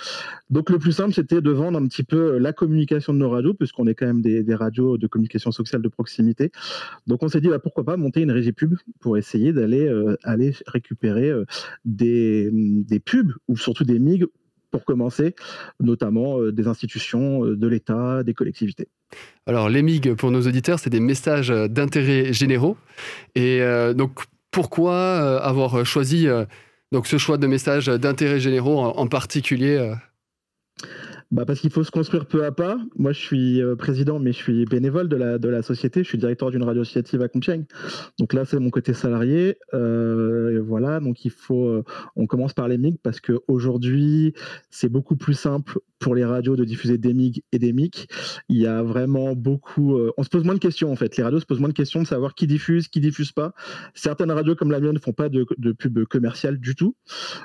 Donc, le plus simple, c'était de vendre un petit peu la communication de nos radios, puisqu'on est quand même des, radios de communication sociale de proximité. Donc, on s'est dit, bah, pourquoi pas monter une régie pub pour essayer d'aller aller récupérer des, des pubs ou surtout des MIG pour commencer, notamment euh, des institutions euh, de l'État, des collectivités. Alors, les MIG, pour nos auditeurs, c'est des messages d'intérêt généraux. Et euh, donc, pourquoi avoir choisi donc, ce choix de messages d'intérêt généraux en particulier bah parce qu'il faut se construire peu à pas. Moi, je suis euh, président, mais je suis bénévole de la, de la société. Je suis directeur d'une radio associative à Compiègne. Donc là, c'est mon côté salarié. Euh, voilà, donc il faut. Euh, on commence par les MIG parce qu'aujourd'hui, c'est beaucoup plus simple pour les radios de diffuser des MIG et des MIC. Il y a vraiment beaucoup. on se pose moins de questions en fait. Les radios se posent moins de questions de savoir qui diffuse, qui diffuse pas. Certaines radios comme la mienne ne font pas de, de pub commerciale du tout.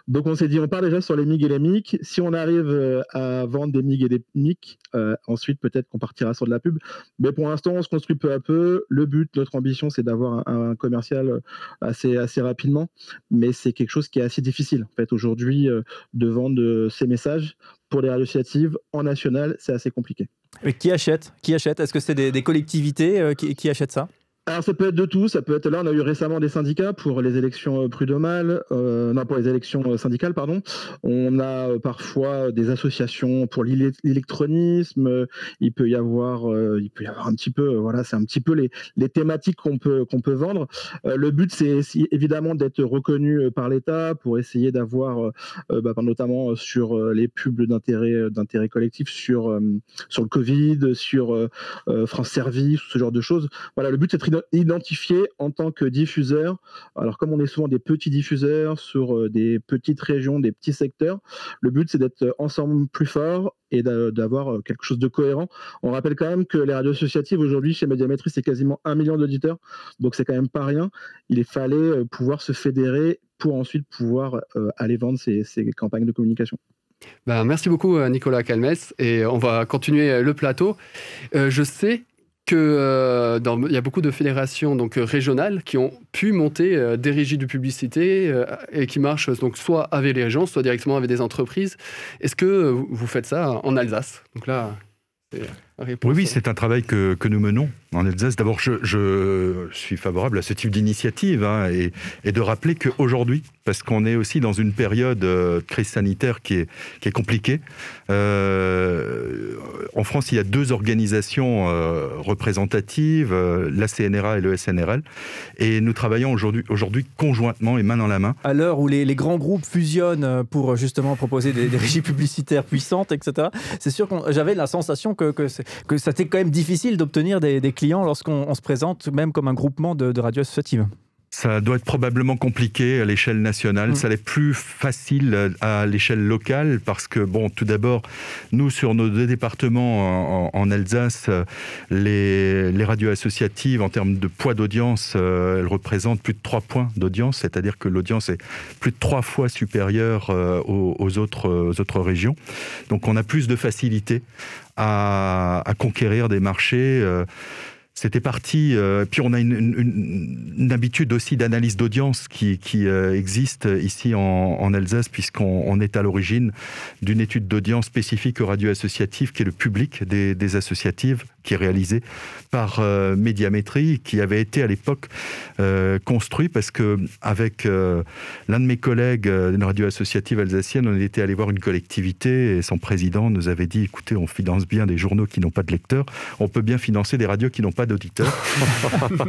Donc on s'est dit, on part déjà sur les MIG et les MIC. Si on arrive à vendre des MIG et des MIC. Euh, ensuite, peut-être qu'on partira sur de la pub. Mais pour l'instant, on se construit peu à peu. Le but, notre ambition, c'est d'avoir un, commercial assez, assez rapidement. Mais c'est quelque chose qui est assez difficile, en fait, aujourd'hui, euh, de vendre ces messages pour les associatives en national, c'est assez compliqué. Mais qui achète? Qui achète? Est-ce que c'est des, collectivités euh, qui achètent ça? Alors ça peut être de tout, ça peut être là on a eu récemment des syndicats pour les élections euh, prud'homales, euh, non pour les élections euh, syndicales pardon. On a parfois des associations pour l'électronisme, il peut y avoir il peut y avoir un petit peu voilà, c'est un petit peu les, les thématiques qu'on peut qu'on peut vendre. le but c'est évidemment d'être reconnu par l'État pour essayer d'avoir bah, notamment sur les pubs d'intérêt d'intérêt collectif sur sur le Covid, sur France Service, ce genre de choses. Voilà, le but c'est identifié en tant que diffuseur. Alors comme on est souvent des petits diffuseurs sur euh, des petites régions, des petits secteurs, le but c'est d'être ensemble plus fort et d'avoir euh, quelque chose de cohérent. On rappelle quand même que les radios associatives aujourd'hui chez Médiamétrie c'est quasiment un million d'auditeurs, donc c'est quand même pas rien. Il fallait euh, pouvoir se fédérer pour ensuite pouvoir aller vendre ces, campagnes de communication. Ben, merci beaucoup Nicolas Calmes et on va continuer le plateau. je sais que euh, il y a beaucoup de fédérations donc euh, régionales qui ont pu monter euh, des régies de publicité et qui marchent donc soit avec les régions, soit directement avec des entreprises. Est-ce que vous faites ça en Alsace? Donc là, oui, oui, c'est un travail que, que, nous menons en Alsace. D'abord, je, je, suis favorable à ce type d'initiative hein, et, et, de rappeler qu'aujourd'hui, parce qu'on est aussi dans une période de crise sanitaire qui est, qui est compliquée, euh, en France, il y a deux organisations euh, représentatives, euh, la CNRA et le SNRL, et nous travaillons aujourd'hui, aujourd'hui conjointement et main dans la main. À l'heure où les, les, grands groupes fusionnent pour justement proposer des, des régies publicitaires puissantes, etc., c'est sûr que j'avais la sensation que, que, que ça était quand même difficile d'obtenir des, clients lorsqu'on se présente même comme un groupement de, de associatives. Ça doit être probablement compliqué à l'échelle nationale. Mm. Ça l'est plus facile à l'échelle locale parce que, bon, tout d'abord, nous, sur nos deux départements en, Alsace, les, les, radios associatives, en termes de poids d'audience, euh, elles représentent plus de 3 points d'audience, c'est-à-dire que l'audience est plus de 3 fois supérieure euh, aux, autres, aux autres régions. Donc, on a plus de facilité à, à conquérir des marchés. Euh, c'était parti. Euh, puis on a une, habitude aussi d'analyse d'audience qui, euh, existe ici en, Alsace, puisqu'on est à l'origine d'une étude d'audience spécifique aux radios associatives, qui est le public des, associatives, qui est réalisé par euh, Médiamétrie, qui avait été à l'époque construit parce que avec l'un de mes collègues d'une radio associative alsacienne, on était allé voir une collectivité et son président nous avait dit écoutez, on finance bien des journaux qui n'ont pas de lecteurs, on peut bien financer des radios qui n'ont pas d'auditeurs.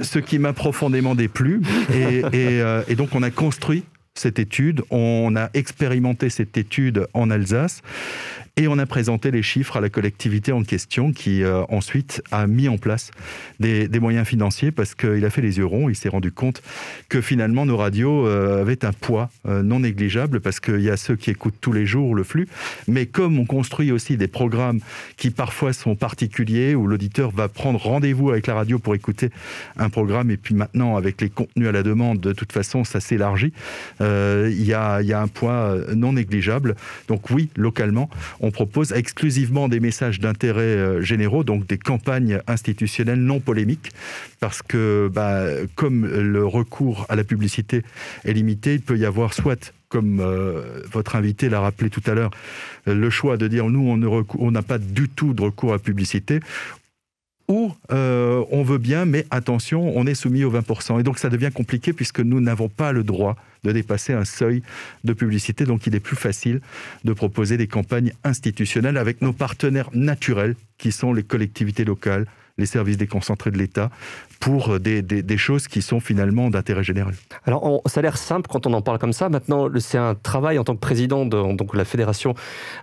ce, qui m'a profondément déplu. Euh, et, donc, on a construit cette étude, on a expérimenté cette étude en Alsace Et on a présenté les chiffres à la collectivité en question qui euh, ensuite a mis en place des, moyens financiers parce qu'il a fait les yeux ronds. Il s'est rendu compte que finalement nos radios euh, avaient un poids euh, non négligeable parce qu'il y a ceux qui écoutent tous les jours le flux. Mais comme on construit aussi des programmes qui parfois sont particuliers où l'auditeur va prendre rendez-vous avec la radio pour écouter un programme et puis maintenant avec les contenus à la demande, de toute façon ça s'élargit. Il y, a, y a un poids non négligeable. Donc oui, localement, on propose exclusivement des messages d'intérêt euh, généraux, donc des campagnes institutionnelles non polémiques, parce que bah, comme le recours à la publicité est limité, il peut y avoir soit comme euh, votre invité l'a rappelé tout à l'heure, le choix de dire nous, on n'a pas du tout de recours à la publicité, ou euh, on veut bien, mais attention, on est soumis aux 20%. Et donc ça devient compliqué puisque nous n'avons pas le droit de dépasser un seuil de publicité. Donc il est plus facile de proposer des campagnes institutionnelles avec nos partenaires naturels qui sont les collectivités locales, les services déconcentrés de l'État, pour des, des, choses qui sont finalement d'intérêt général. Alors, ça a l'air simple quand on en parle comme ça. Maintenant, c'est un travail en tant que président de la Fédération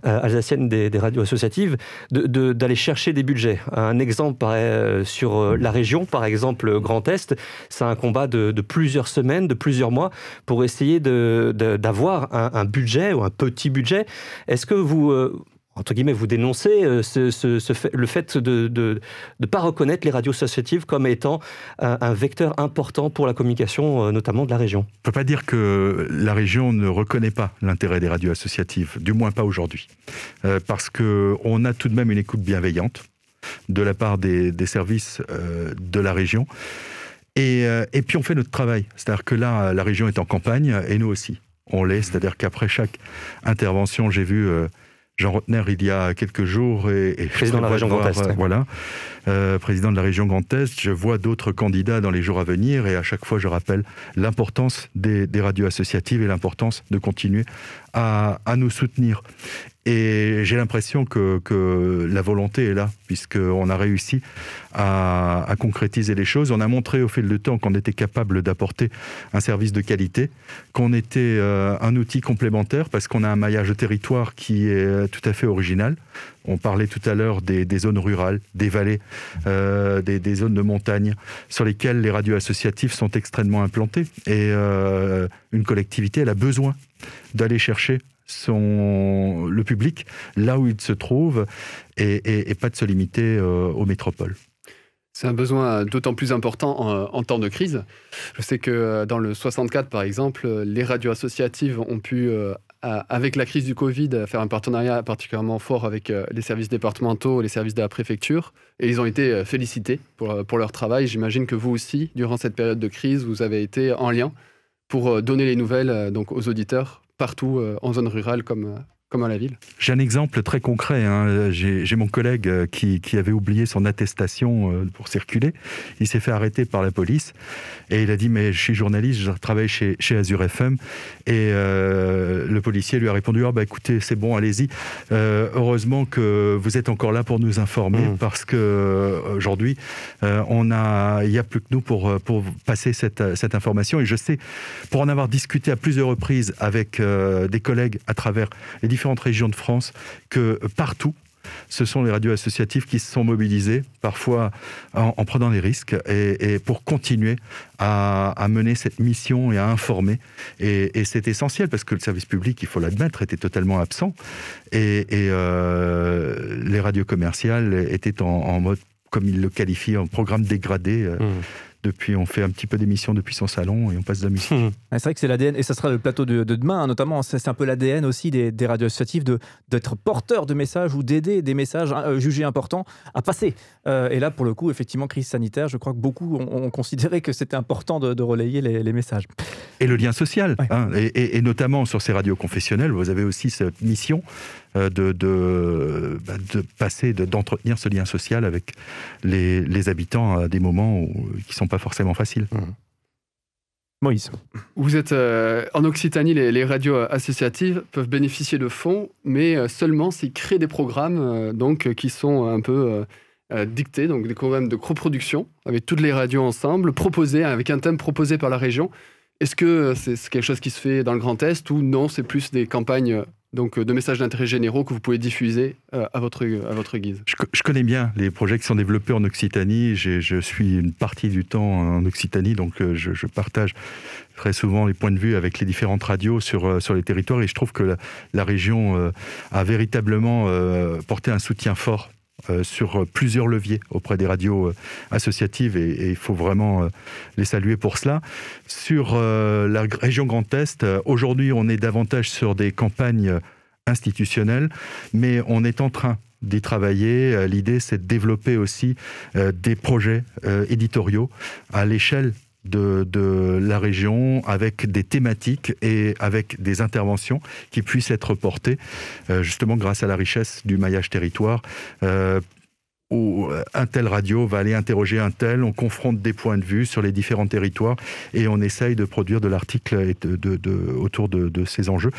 euh, alsacienne des, radios associatives d'aller chercher des budgets. Un exemple euh, sur euh, la région, par exemple Grand Est, c'est un combat de, plusieurs semaines, de plusieurs mois, pour essayer d'avoir un, budget ou un petit budget. Est-ce que vous entre guillemets, vous dénoncez euh, le fait de ne pas reconnaître les radios associatives comme étant un, vecteur important pour la communication, euh, notamment de la région. On ne peut pas dire que la région ne reconnaît pas l'intérêt des radios associatives, du moins pas aujourd'hui, euh, parce qu'on a tout de même une écoute bienveillante de la part des, services de la région. Et, et, puis on fait notre travail. C'est-à-dire que là, la région est en campagne et nous aussi. On l'est, c'est-à-dire qu'après chaque intervention, j'ai vu Jean Rotner il y a quelques jours et, président de la région Grand Est. voilà, euh, président de la région Grand Est. Je vois d'autres candidats dans les jours à venir et à chaque fois je rappelle l'importance des, radios associatives et l'importance de continuer à, nous soutenir. Et j'ai l'impression que, la volonté est là, puisqu'on a réussi à, concrétiser les choses. On a montré au fil du temps qu'on était capable d'apporter un service de qualité, qu'on était euh, un outil complémentaire, parce qu'on a un maillage de territoire qui est tout à fait original. On parlait tout à l'heure des, zones rurales, des vallées, euh, des, zones de montagne, sur lesquelles les radios associatives sont extrêmement implantées. Et euh, une collectivité, elle a besoin d'aller chercher son, le public là où il se trouve et, pas de se limiter euh, aux métropoles. C'est un besoin d'autant plus important en, temps de crise. Je sais que dans le 64, par exemple, les radios associatives ont pu avec la crise du Covid, faire un partenariat particulièrement fort avec euh, les services départementaux, les services de la préfecture. Et ils ont été euh, félicités pour, euh, pour leur travail. J'imagine que vous aussi, durant cette période de crise, vous avez été en lien pour donner les nouvelles donc, aux auditeurs partout en zone rurale comme, comme à la ville J'ai un exemple très concret. Hein. J'ai mon collègue euh, qui, avait oublié son attestation euh, pour circuler. Il s'est fait arrêter par la police et il a dit Mais je suis journaliste, je travaille chez, chez Azure FM. Et euh, le policier lui a répondu Ah, bah écoutez, c'est bon, allez-y. heureusement que vous êtes encore là pour nous informer mmh. parce qu'aujourd'hui, on a, il n'y a plus que nous pour, pour passer cette, cette information. Et je sais, pour en avoir discuté à plusieurs reprises avec des collègues à travers les différentes régions de France que partout, ce sont les radios associatives qui se sont mobilisées, parfois en, prenant des risques, et, pour continuer à, mener cette mission et à informer. Et, c'est essentiel parce que le service public, il faut l'admettre, était totalement absent. Et, euh, les radios commerciales étaient en, mode, comme ils le qualifient, en programme dégradé. Euh, mmh. Depuis, on fait un petit peu d'émissions depuis son salon et on passe de la musique. Hmm. c'est vrai que c'est l'ADN, et ça sera le plateau de, demain, hein, notamment. C'est un peu l'ADN aussi des, des radios associatives d'être porteur de messages ou d'aider des messages hein, euh, jugés importants à passer. Euh, et là, pour le coup, effectivement, crise sanitaire, je crois que beaucoup ont, considéré que c'était important de, relayer les, messages. Et le lien social, hein, et, notamment sur ces radios confessionnelles, vous avez aussi cette mission euh, de, de, bah, de passer, d'entretenir ce lien social avec les, les, habitants à des moments où, qui sont pas forcément faciles. Mmh. Moïse. Vous êtes euh, en Occitanie, les, radios associatives peuvent bénéficier de fonds, mais euh, seulement s'ils créent des programmes euh, donc, qui sont un peu dictés, donc des programmes de coproduction avec toutes les radios ensemble, proposés avec un thème proposé par la région. Est-ce que c'est quelque chose qui se fait dans le Grand Est ou non, c'est plus des campagnes donc de messages d'intérêt généraux que vous pouvez diffuser à, votre, à votre guise. Je, connais bien les projets qui sont développés en Occitanie. Je suis une partie du temps en Occitanie, donc je, je, partage très souvent les points de vue avec les différentes radios sur, sur les territoires et je trouve que la région a véritablement porté un soutien fort euh, sur plusieurs leviers auprès des radios euh, associatives et, il faut vraiment euh, les saluer pour cela. Sur la région Grand Est, aujourd'hui on est davantage sur des campagnes institutionnelles, mais on est en train d'y travailler. L'idée, c'est de développer aussi des projets éditoriaux à l'échelle de, la région avec des thématiques et avec des interventions qui puissent être portées euh, justement grâce à la richesse du maillage territoire. Euh, où un tel radio va aller interroger un tel, on confronte des points de vue sur les différents territoires et on essaye de produire de l'article autour de, ces enjeux.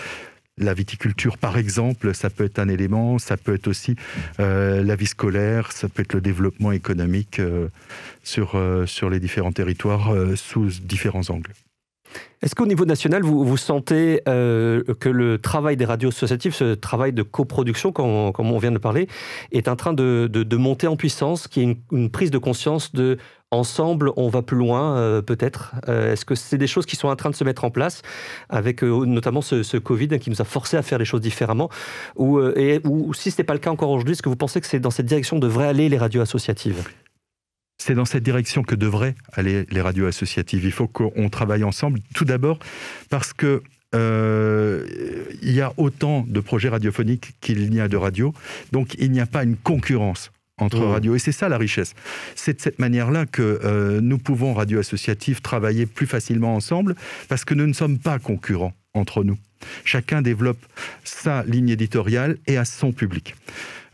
La viticulture, par exemple, ça peut être un élément, ça peut être aussi euh, la vie scolaire, ça peut être le développement économique euh, sur, euh, sur les différents territoires sous différents angles. Est-ce qu'au niveau national, vous, vous sentez que le travail des radios associatives, ce travail de coproduction, comme, comme on vient de parler, est en train de, de, monter en puissance, qu'il y une, une, prise de conscience de ensemble, on va plus loin, euh, peut-être euh, Est-ce que c'est des choses qui sont en train de se mettre en place, avec euh, notamment ce, Covid qui nous a forcé à faire les choses différemment ou, ou si ce n'est pas le cas encore aujourd'hui, est-ce que vous pensez que c'est dans cette direction que devraient aller les radios associatives? C'est dans cette direction que devraient aller les radios associatives. Il faut qu'on travaille ensemble, tout d'abord parce que il y a autant de projets radiophoniques qu'il n'y a de radios, donc il n'y a pas une concurrence entre mmh. radios. Et c'est ça la richesse. C'est de cette manière-là que euh, nous pouvons, radio associatifs, travailler plus facilement ensemble parce que nous ne sommes pas concurrents entre nous. Chacun développe sa ligne éditoriale et à son public.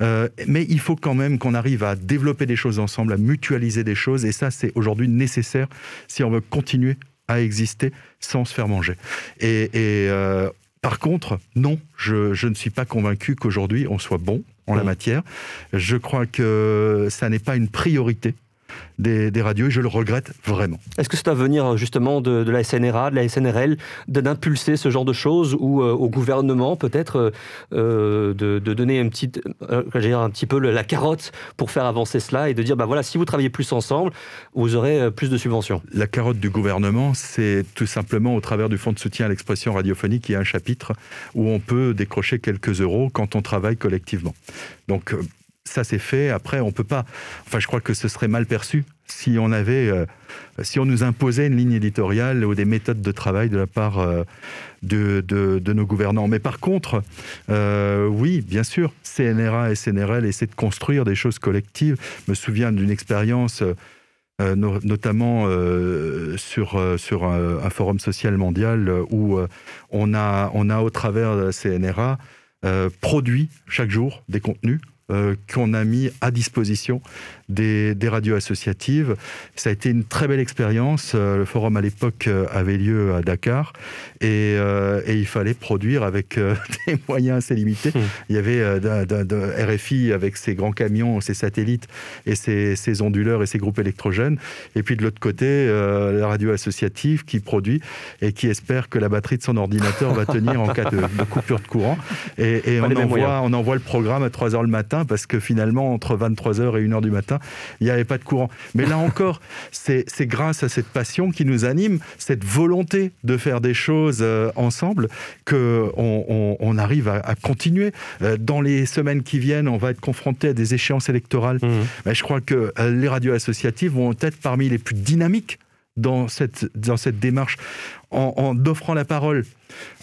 Euh, mais il faut quand même qu'on arrive à développer des choses ensemble, à mutualiser des choses, et ça, c'est aujourd'hui nécessaire si on veut continuer à exister sans se faire manger. Et, euh, par contre, non, je, je, ne suis pas convaincu qu'aujourd'hui on soit bon en la matière. Je crois que ça n'est pas une priorité des, radios et je le regrette vraiment. Est-ce que c'est à venir justement de, la SNRA, de la SNRL, d'impulser ce genre de choses ou euh, au gouvernement peut-être euh, euh, de, donner un petit, un petit peu la carotte pour faire avancer cela et de dire bah voilà si vous travaillez plus ensemble vous aurez plus de subventions. La carotte du gouvernement c'est tout simplement au travers du fonds de soutien à l'expression radiophonique il y a un chapitre où on peut décrocher quelques euros quand on travaille collectivement. Donc ça c'est fait. Après, on peut pas. Enfin, je crois que ce serait mal perçu si on avait, euh, si on nous imposait une ligne éditoriale ou des méthodes de travail de la part euh, de, de, nos gouvernants. Mais par contre, euh, oui, bien sûr, CNRA et CNRL essaient de construire des choses collectives. Je me souviens d'une expérience. notamment sur, sur un, forum social mondial où on, a, on a au travers de la CNRA produit chaque jour des contenus qu'on a mis à disposition des, radios associatives. Ça a été une très belle expérience. Euh, le forum à l'époque euh, avait lieu à Dakar et, il fallait produire avec des moyens assez limités. Mmh. Il y avait de, RFI avec ses grands camions, ses satellites et ses, onduleurs et ses groupes électrogènes. Et puis de l'autre côté, la radio associative qui produit et qui espère que la batterie de son ordinateur va tenir en cas de, coupure de courant. Et, on, envoie, on envoie le programme à 3 h le matin parce que finalement, entre 23h et 1h du matin, il n'y avait pas de courant. Mais là encore, c'est grâce à cette passion qui nous anime, cette volonté de faire des choses euh, ensemble, qu'on on, arrive à, continuer. Euh, dans les semaines qui viennent, on va être confronté à des échéances électorales. Mmh. je crois que euh, les radios associatives vont être parmi les plus dynamiques dans cette, dans cette démarche en, offrant la parole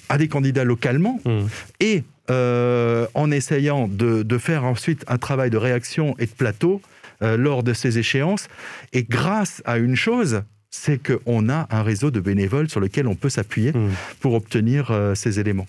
à des candidats localement mmh. et euh, en essayant de, faire ensuite un travail de réaction et de plateau euh, lors de ces échéances. Et grâce à une chose, c'est qu'on a un réseau de bénévoles sur lequel on peut s'appuyer mmh. pour obtenir euh, ces éléments.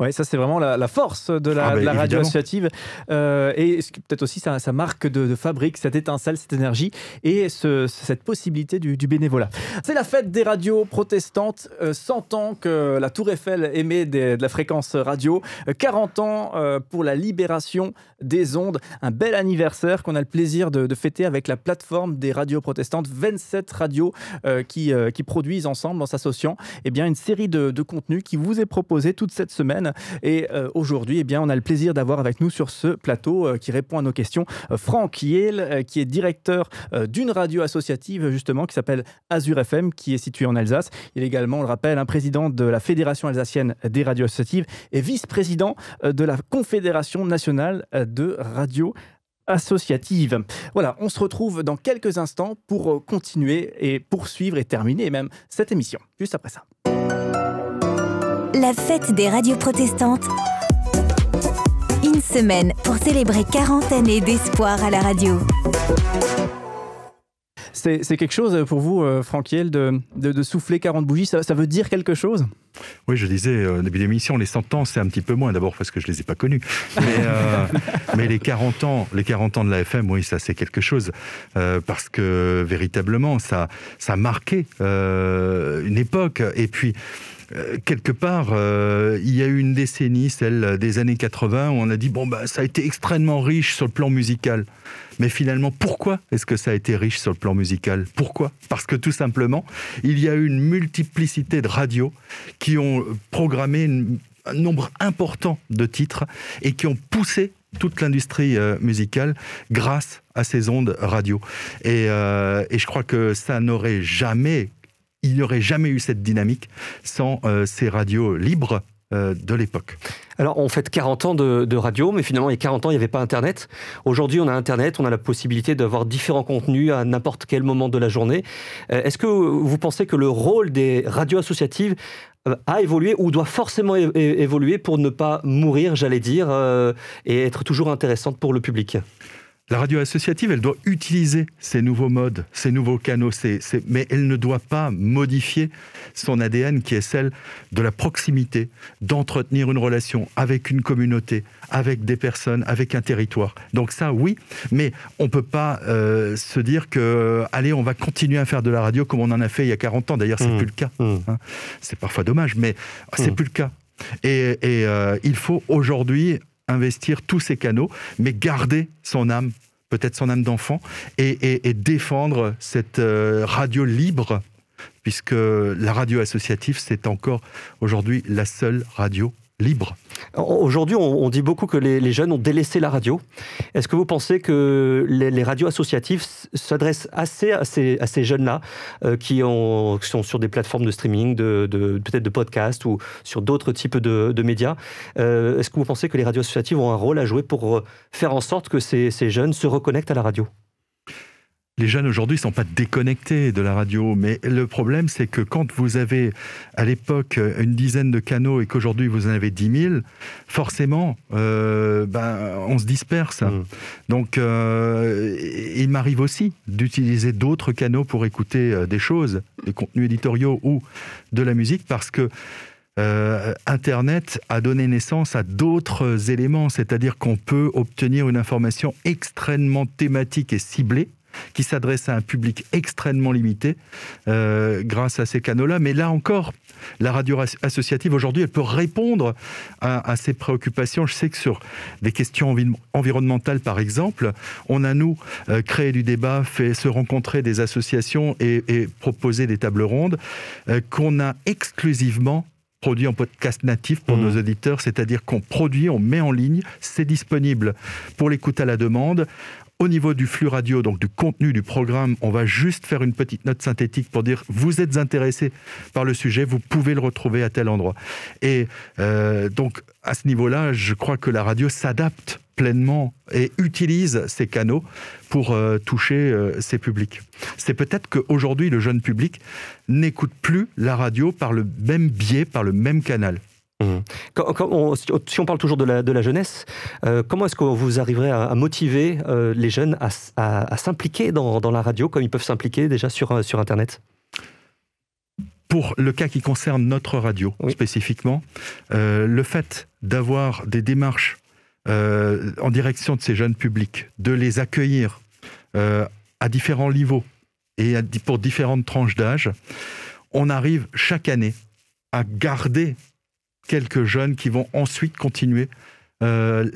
Oui, ça c'est vraiment la, force de la, ah, ben, radio associative. Euh, et peut-être aussi sa, marque de, fabrique, cette étincelle, cette énergie et cette possibilité du, bénévolat. C'est la fête des radios protestantes, 100 euh, ans que la Tour Eiffel émet de la fréquence radio, 40 euh, ans pour la libération des ondes, un bel anniversaire qu'on a le plaisir de, fêter avec la plateforme des radios protestantes, 27 radios qui, qui produisent ensemble en s'associant eh bien, une série de, de contenus qui vous est proposé toute cette semaine. Et aujourd'hui, eh bien, on a le plaisir d'avoir avec nous sur ce plateau qui répond à nos questions Franck Yale, qui est directeur d'une radio associative justement qui s'appelle Azure FM, qui est située en Alsace. Il est également, on le rappelle, un président de la Fédération alsacienne des radios associatives et vice-président de la Confédération nationale de radio associative. Voilà, on se retrouve dans quelques instants pour euh, continuer et poursuivre et terminer même cette émission. Juste après ça. La fête des radios protestantes. Une semaine pour célébrer 40 années d'espoir à la radio. C'est quelque chose pour vous, euh, Franquiel, de, de, souffler 40 bougies ça, ça veut dire quelque chose? Oui, je disais euh, au début de l'émission, les 100 ans, c'est un petit peu moins, d'abord parce que je ne les ai pas connus. Mais, euh, mais, les 40 ans, les 40 ans de la FM, oui, ça c'est quelque chose. Euh, parce que véritablement, ça, ça a marqué une époque. Et puis, quelque part, il y a eu une décennie, celle des années 80, où on a dit, bon, bah, ça a été extrêmement riche sur le plan musical. Mais finalement, pourquoi est-ce que ça a été riche sur le plan musical? Pourquoi? Parce que tout simplement, il y a eu une multiplicité de radios qui ont programmé un nombre important de titres et qui ont poussé toute l'industrie euh, musicale grâce à ces ondes radio. Euh, et, je crois que ça n'aurait jamais, il n'y aurait jamais eu cette dynamique sans euh, ces radios libres de l'époque. Alors, on fait 40 ans de, radio, mais finalement, il y a 40 ans, il n'y avait pas Internet. Aujourd'hui, on a Internet, on a la possibilité d'avoir différents contenus à n'importe quel moment de la journée. Est-ce que vous pensez que le rôle des radios associatives euh, a évolué ou doit forcément évoluer pour ne pas mourir, j'allais dire, euh, et être toujours intéressante pour le public? La radio associative, elle doit utiliser ces nouveaux modes, ces nouveaux canaux, mais elle ne doit pas modifier son ADN qui est celle de la proximité, d'entretenir une relation avec une communauté, avec des personnes, avec un territoire. Donc ça, oui, mais on ne peut pas euh, se dire que, allez, on va continuer à faire de la radio comme on en a fait il y a 40 ans. D'ailleurs, c'est n'est mmh. plus le cas. Mmh. Hein. C'est parfois dommage, mais c'est mmh. plus le cas. Et, euh, il faut aujourd'hui investir tous ces canaux, mais garder son âme, peut-être son âme d'enfant, et, défendre cette euh, radio libre, puisque la radio associative, c'est encore aujourd'hui la seule radio libre. Aujourd'hui, on, dit beaucoup que les, jeunes ont délaissé la radio. Est-ce que vous pensez que les, radios associatives s'adressent assez à ces, jeunes-là euh, qui, sont sur des plateformes de streaming, de, peut-être de podcasts ou sur d'autres types de, médias euh, Est-ce que vous pensez que les radios associatives ont un rôle à jouer pour euh, faire en sorte que ces jeunes se reconnectent à la radio? Les jeunes aujourd'hui ne sont pas déconnectés de la radio, mais le problème, c'est que quand vous avez à l'époque une dizaine de canaux et qu'aujourd'hui vous en avez 10 000, forcément, euh, ben, on se disperse. Mm. Donc, euh, il m'arrive aussi d'utiliser d'autres canaux pour écouter euh, des choses, des contenus éditoriaux ou de la musique, parce que Internet a donné naissance à d'autres éléments, c'est-à-dire qu'on peut obtenir une information extrêmement thématique et ciblée qui s'adresse à un public extrêmement limité euh, grâce à ces canaux-là. Mais là encore, la radio associative aujourd'hui, elle peut répondre à, ces préoccupations. Je sais que sur des questions environnementales, par exemple, on a nous euh, créé du débat, fait se rencontrer des associations et, et proposé des tables rondes euh, qu'on a exclusivement produit en podcast natif pour mmh. nos auditeurs, c'est-à-dire qu'on produit, on met en ligne, c'est disponible pour l'écoute à la demande. Au niveau du flux radio, donc du contenu du programme, on va juste faire une petite note synthétique pour dire vous êtes intéressé par le sujet, vous pouvez le retrouver à tel endroit. Et euh, donc à ce niveau-là, je crois que la radio s'adapte pleinement et utilise ces canaux pour euh, toucher euh, ses publics. C'est peut-être qu'aujourd'hui, le jeune public n'écoute plus la radio par le même biais, par le même canal. Mmh. si on parle toujours de la, jeunesse, euh, comment est-ce que vous arriverez à, motiver euh, les jeunes à, s'impliquer dans, la radio comme ils peuvent s'impliquer déjà sur, euh, sur Internet? Pour le cas qui concerne notre radio spécifiquement, le fait d'avoir des démarches en direction de ces jeunes publics, de les accueillir à différents niveaux et pour différentes tranches d'âge, on arrive chaque année à garder quelques jeunes qui vont ensuite continuer euh,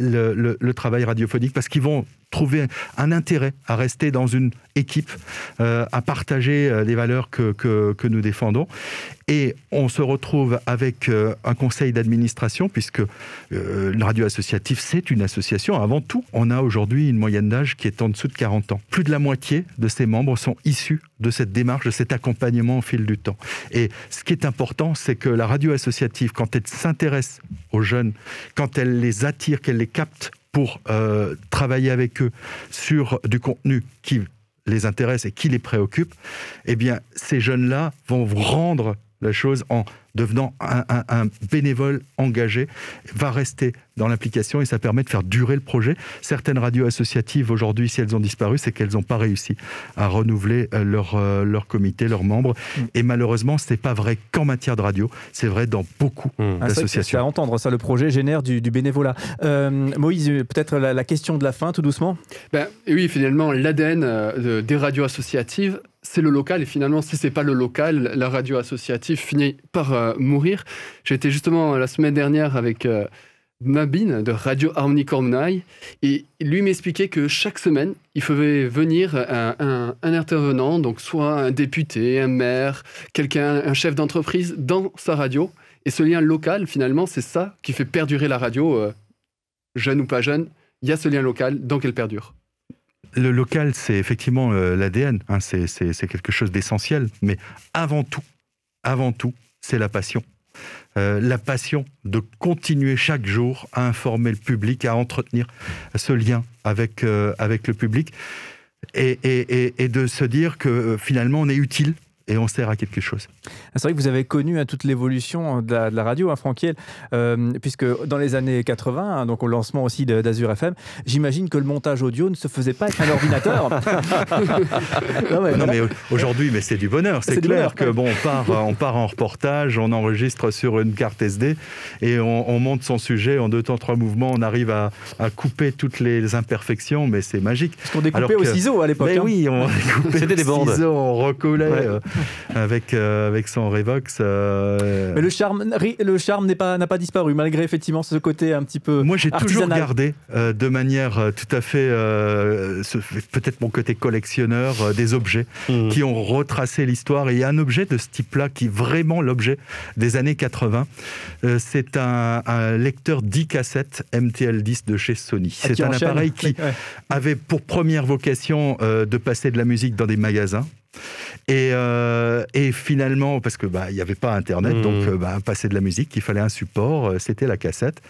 le, travail radiophonique parce qu'ils vont trouvé un intérêt à rester dans une équipe, euh, à partager euh, les valeurs que, que, nous défendons. Et on se retrouve avec euh, un conseil d'administration, puisque le radio associatif, c'est une association. Avant tout, on a aujourd'hui une moyenne d'âge qui est en dessous de 40 ans. Plus de la moitié de ces membres sont issus de cette démarche, de cet accompagnement au fil du temps. Et ce qui est important, c'est que la radio associative, quand elle s'intéresse aux jeunes, quand elle les attire, qu'elle les capte pour euh, travailler avec eux sur du contenu qui les intéresse et qui les préoccupe, eh ces jeunes-là vont rendre la chose en devenant un, bénévole engagé, va rester dans l'application et ça permet de faire durer le projet. Certaines radios associatives aujourd'hui, si elles ont disparu, c'est qu'elles n'ont pas réussi à renouveler euh, leur, euh, leur comité, leurs membres. Mm. Et malheureusement, ce n'est pas vrai qu'en matière de radio, c'est vrai dans beaucoup mm. ah, d'associations. à entendre ça, le projet génère du, bénévolat. Euh, Moïse, peut-être la, question de la fin, tout doucement? Ben, Oui, finalement, l'ADN des radios associatives, c'est le local. Et finalement, si c'est pas le local, la radio associative finit par euh, mourir. J'étais justement la semaine dernière avec euh, Mabine de Radio Harmonie Cormenaille et lui m'expliquait que chaque semaine, il faisait venir un, intervenant, donc soit un député, un maire, quelqu'un, un chef d'entreprise dans sa radio. Et ce lien local, finalement, c'est ça qui fait perdurer la radio, euh, jeune ou pas jeune. Il y a ce lien local, donc elle perdure. Le local, c'est effectivement l'ADN, hein, c'est quelque chose d'essentiel, mais avant tout, avant tout, c'est la passion. Euh, la passion de continuer chaque jour à informer le public, à entretenir ce lien avec, euh, avec le public et, et, de se dire que euh, finalement on est utile et on sert à quelque chose. C'est vrai que vous avez connu hein, toute l'évolution de, la, radio, hein, Franquiel, euh, puisque dans les années 80, hein, donc au lancement aussi d'Azur FM, j'imagine que le montage audio ne se faisait pas avec un ordinateur. non, mais, aujourd'hui, mais c'est du bonheur. C'est clair que bon, on part, on part en reportage, on enregistre sur une carte SD et on, monte son sujet en deux temps, trois mouvements. On arrive à, couper toutes les imperfections, mais c'est magique. Parce qu'on découpait au ciseau à l'époque. Mais oui, on découpait des bandes. Ciseaux, on recollait. Euh, avec, euh, avec son Revox. Euh, Mais le charme, le charme pas, n'a pas disparu, malgré effectivement ce côté un petit peu. Moi, j'ai toujours gardé euh, de manière tout à fait, peut-être mon côté collectionneur, des objets mmh. qui ont retracé l'histoire. Et il y a un objet de ce type-là qui est vraiment l'objet des années 80. c'est un, lecteur 10 cassettes MTL10 de chez Sony. Ah, c'est un appareil qui avait pour première vocation de passer de la musique dans des magasins. Et, euh, et, finalement, parce que bah il n'y avait pas Internet, donc mmh. euh, bah, passer de la musique, il fallait un support, euh, c'était la cassette.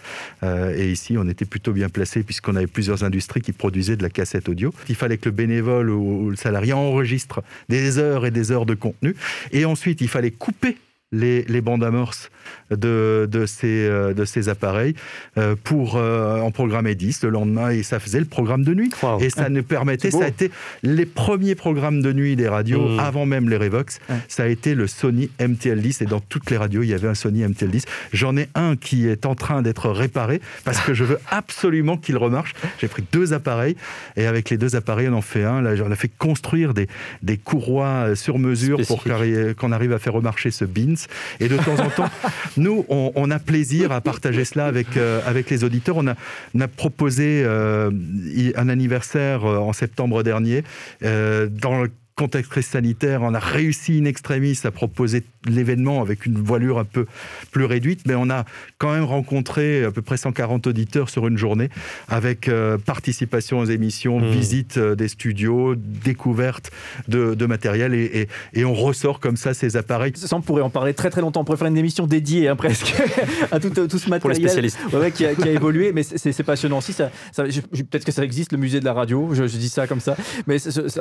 et ici, on était plutôt bien placé puisqu'on avait plusieurs industries qui produisaient de la cassette audio. Il fallait que le bénévole ou le salarié enregistre des heures et des heures de contenu. Et ensuite, il fallait couper les, les bandes amorces de, de, ces, euh, de ces appareils euh, pour euh, en programmer 10 le lendemain et ça faisait le programme de nuit. Et ça nous permettait, ça a été les premiers programmes de nuit des radios mmh. avant même les Revox, ça a été le Sony MTL10 et dans toutes les radios il y avait un Sony MTL10. J'en ai un qui est en train d'être réparé parce que je veux absolument qu'il remarche. J'ai pris deux appareils et avec les deux appareils on en fait un. Là, on a fait construire des, des courroies sur mesure pour qu'on arrive à faire remarcher ce Et de temps en temps, nous, on, a plaisir à partager cela avec, euh, avec les auditeurs. On a, a proposé euh, un anniversaire euh, en septembre dernier dans contexte très sanitaire, on a réussi in extremis à proposer l'événement avec une voilure un peu plus réduite, mais on a quand même rencontré à peu près 140 auditeurs sur une journée avec euh, participation aux émissions, mmh. visite euh, des studios, découverte de, matériel et, on ressort comme ça ces appareils. Ça, on pourrait en parler très très longtemps. On pourrait faire une émission dédiée hein, presque à tout, tout, ce matériel Pour les spécialistes. qui, a, évolué, mais c'est passionnant aussi. Ça, Peut-être que ça existe, le musée de la radio, je, dis ça comme ça, mais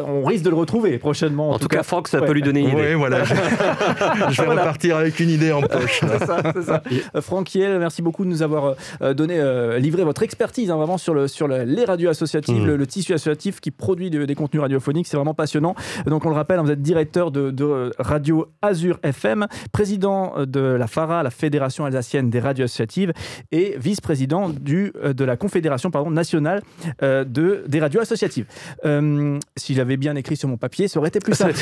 on risque de le retrouver prochainement. En, tout, cas, Franck, ça peut lui donner une idée. Oui, voilà. je vais repartir avec une idée en poche. c'est ça, c'est ça. Euh, Franck Hiel, merci beaucoup de nous avoir euh, donné, euh, livré votre expertise hein, vraiment sur, le, sur les radios associatives, mmh. le, tissu associatif qui produit des contenus radiophoniques. C'est vraiment passionnant. Donc, on le rappelle, vous êtes directeur de, Radio Azur FM, président de la FARA, la Fédération alsacienne des radios associatives, et vice-président de la Confédération pardon, nationale de, des radios associatives. si j'avais bien écrit sur mon papier, ça aurait été plus simple.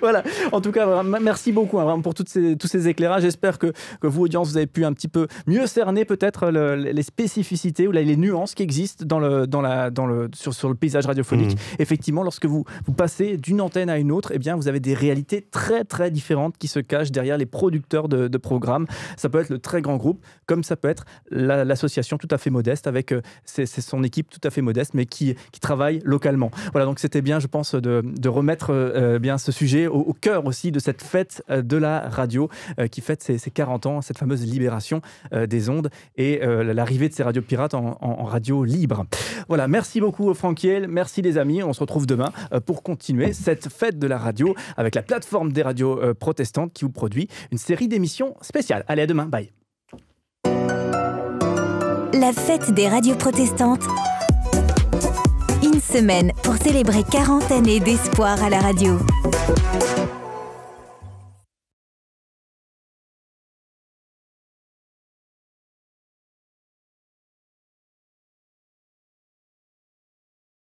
voilà. En tout cas, merci beaucoup hein, pour toutes ces, tous ces éclairages. J'espère que, que vous, audience, vous avez pu un petit peu mieux cerner peut-être les spécificités ou les nuances qui existent dans le, dans la, dans le, sur, sur le paysage radiophonique. Mmh. Effectivement, lorsque vous, vous passez d'une antenne à une autre, eh bien, vous avez des réalités très, très différentes qui se cachent derrière les producteurs de, de programmes. Ça peut être le très grand groupe, comme ça peut être l'association tout à fait modeste avec euh, son équipe tout à fait modeste, mais qui, qui travaille localement. Voilà, donc c'était bien, je pense, de, remettre euh, bien ce sujet au, cœur aussi de cette fête euh, de la radio qui fête ses, 40 ans, cette fameuse libération des ondes et l'arrivée de ces radios pirates en, en, radio libre. Voilà, merci beaucoup Franquiel, merci les amis, on se retrouve demain pour continuer cette fête de la radio avec la plateforme des radios protestantes qui vous produit une série d'émissions spéciales. Allez, à demain, bye. La fête des radios protestantes une semaine pour célébrer 40 années d'espoir à la radio.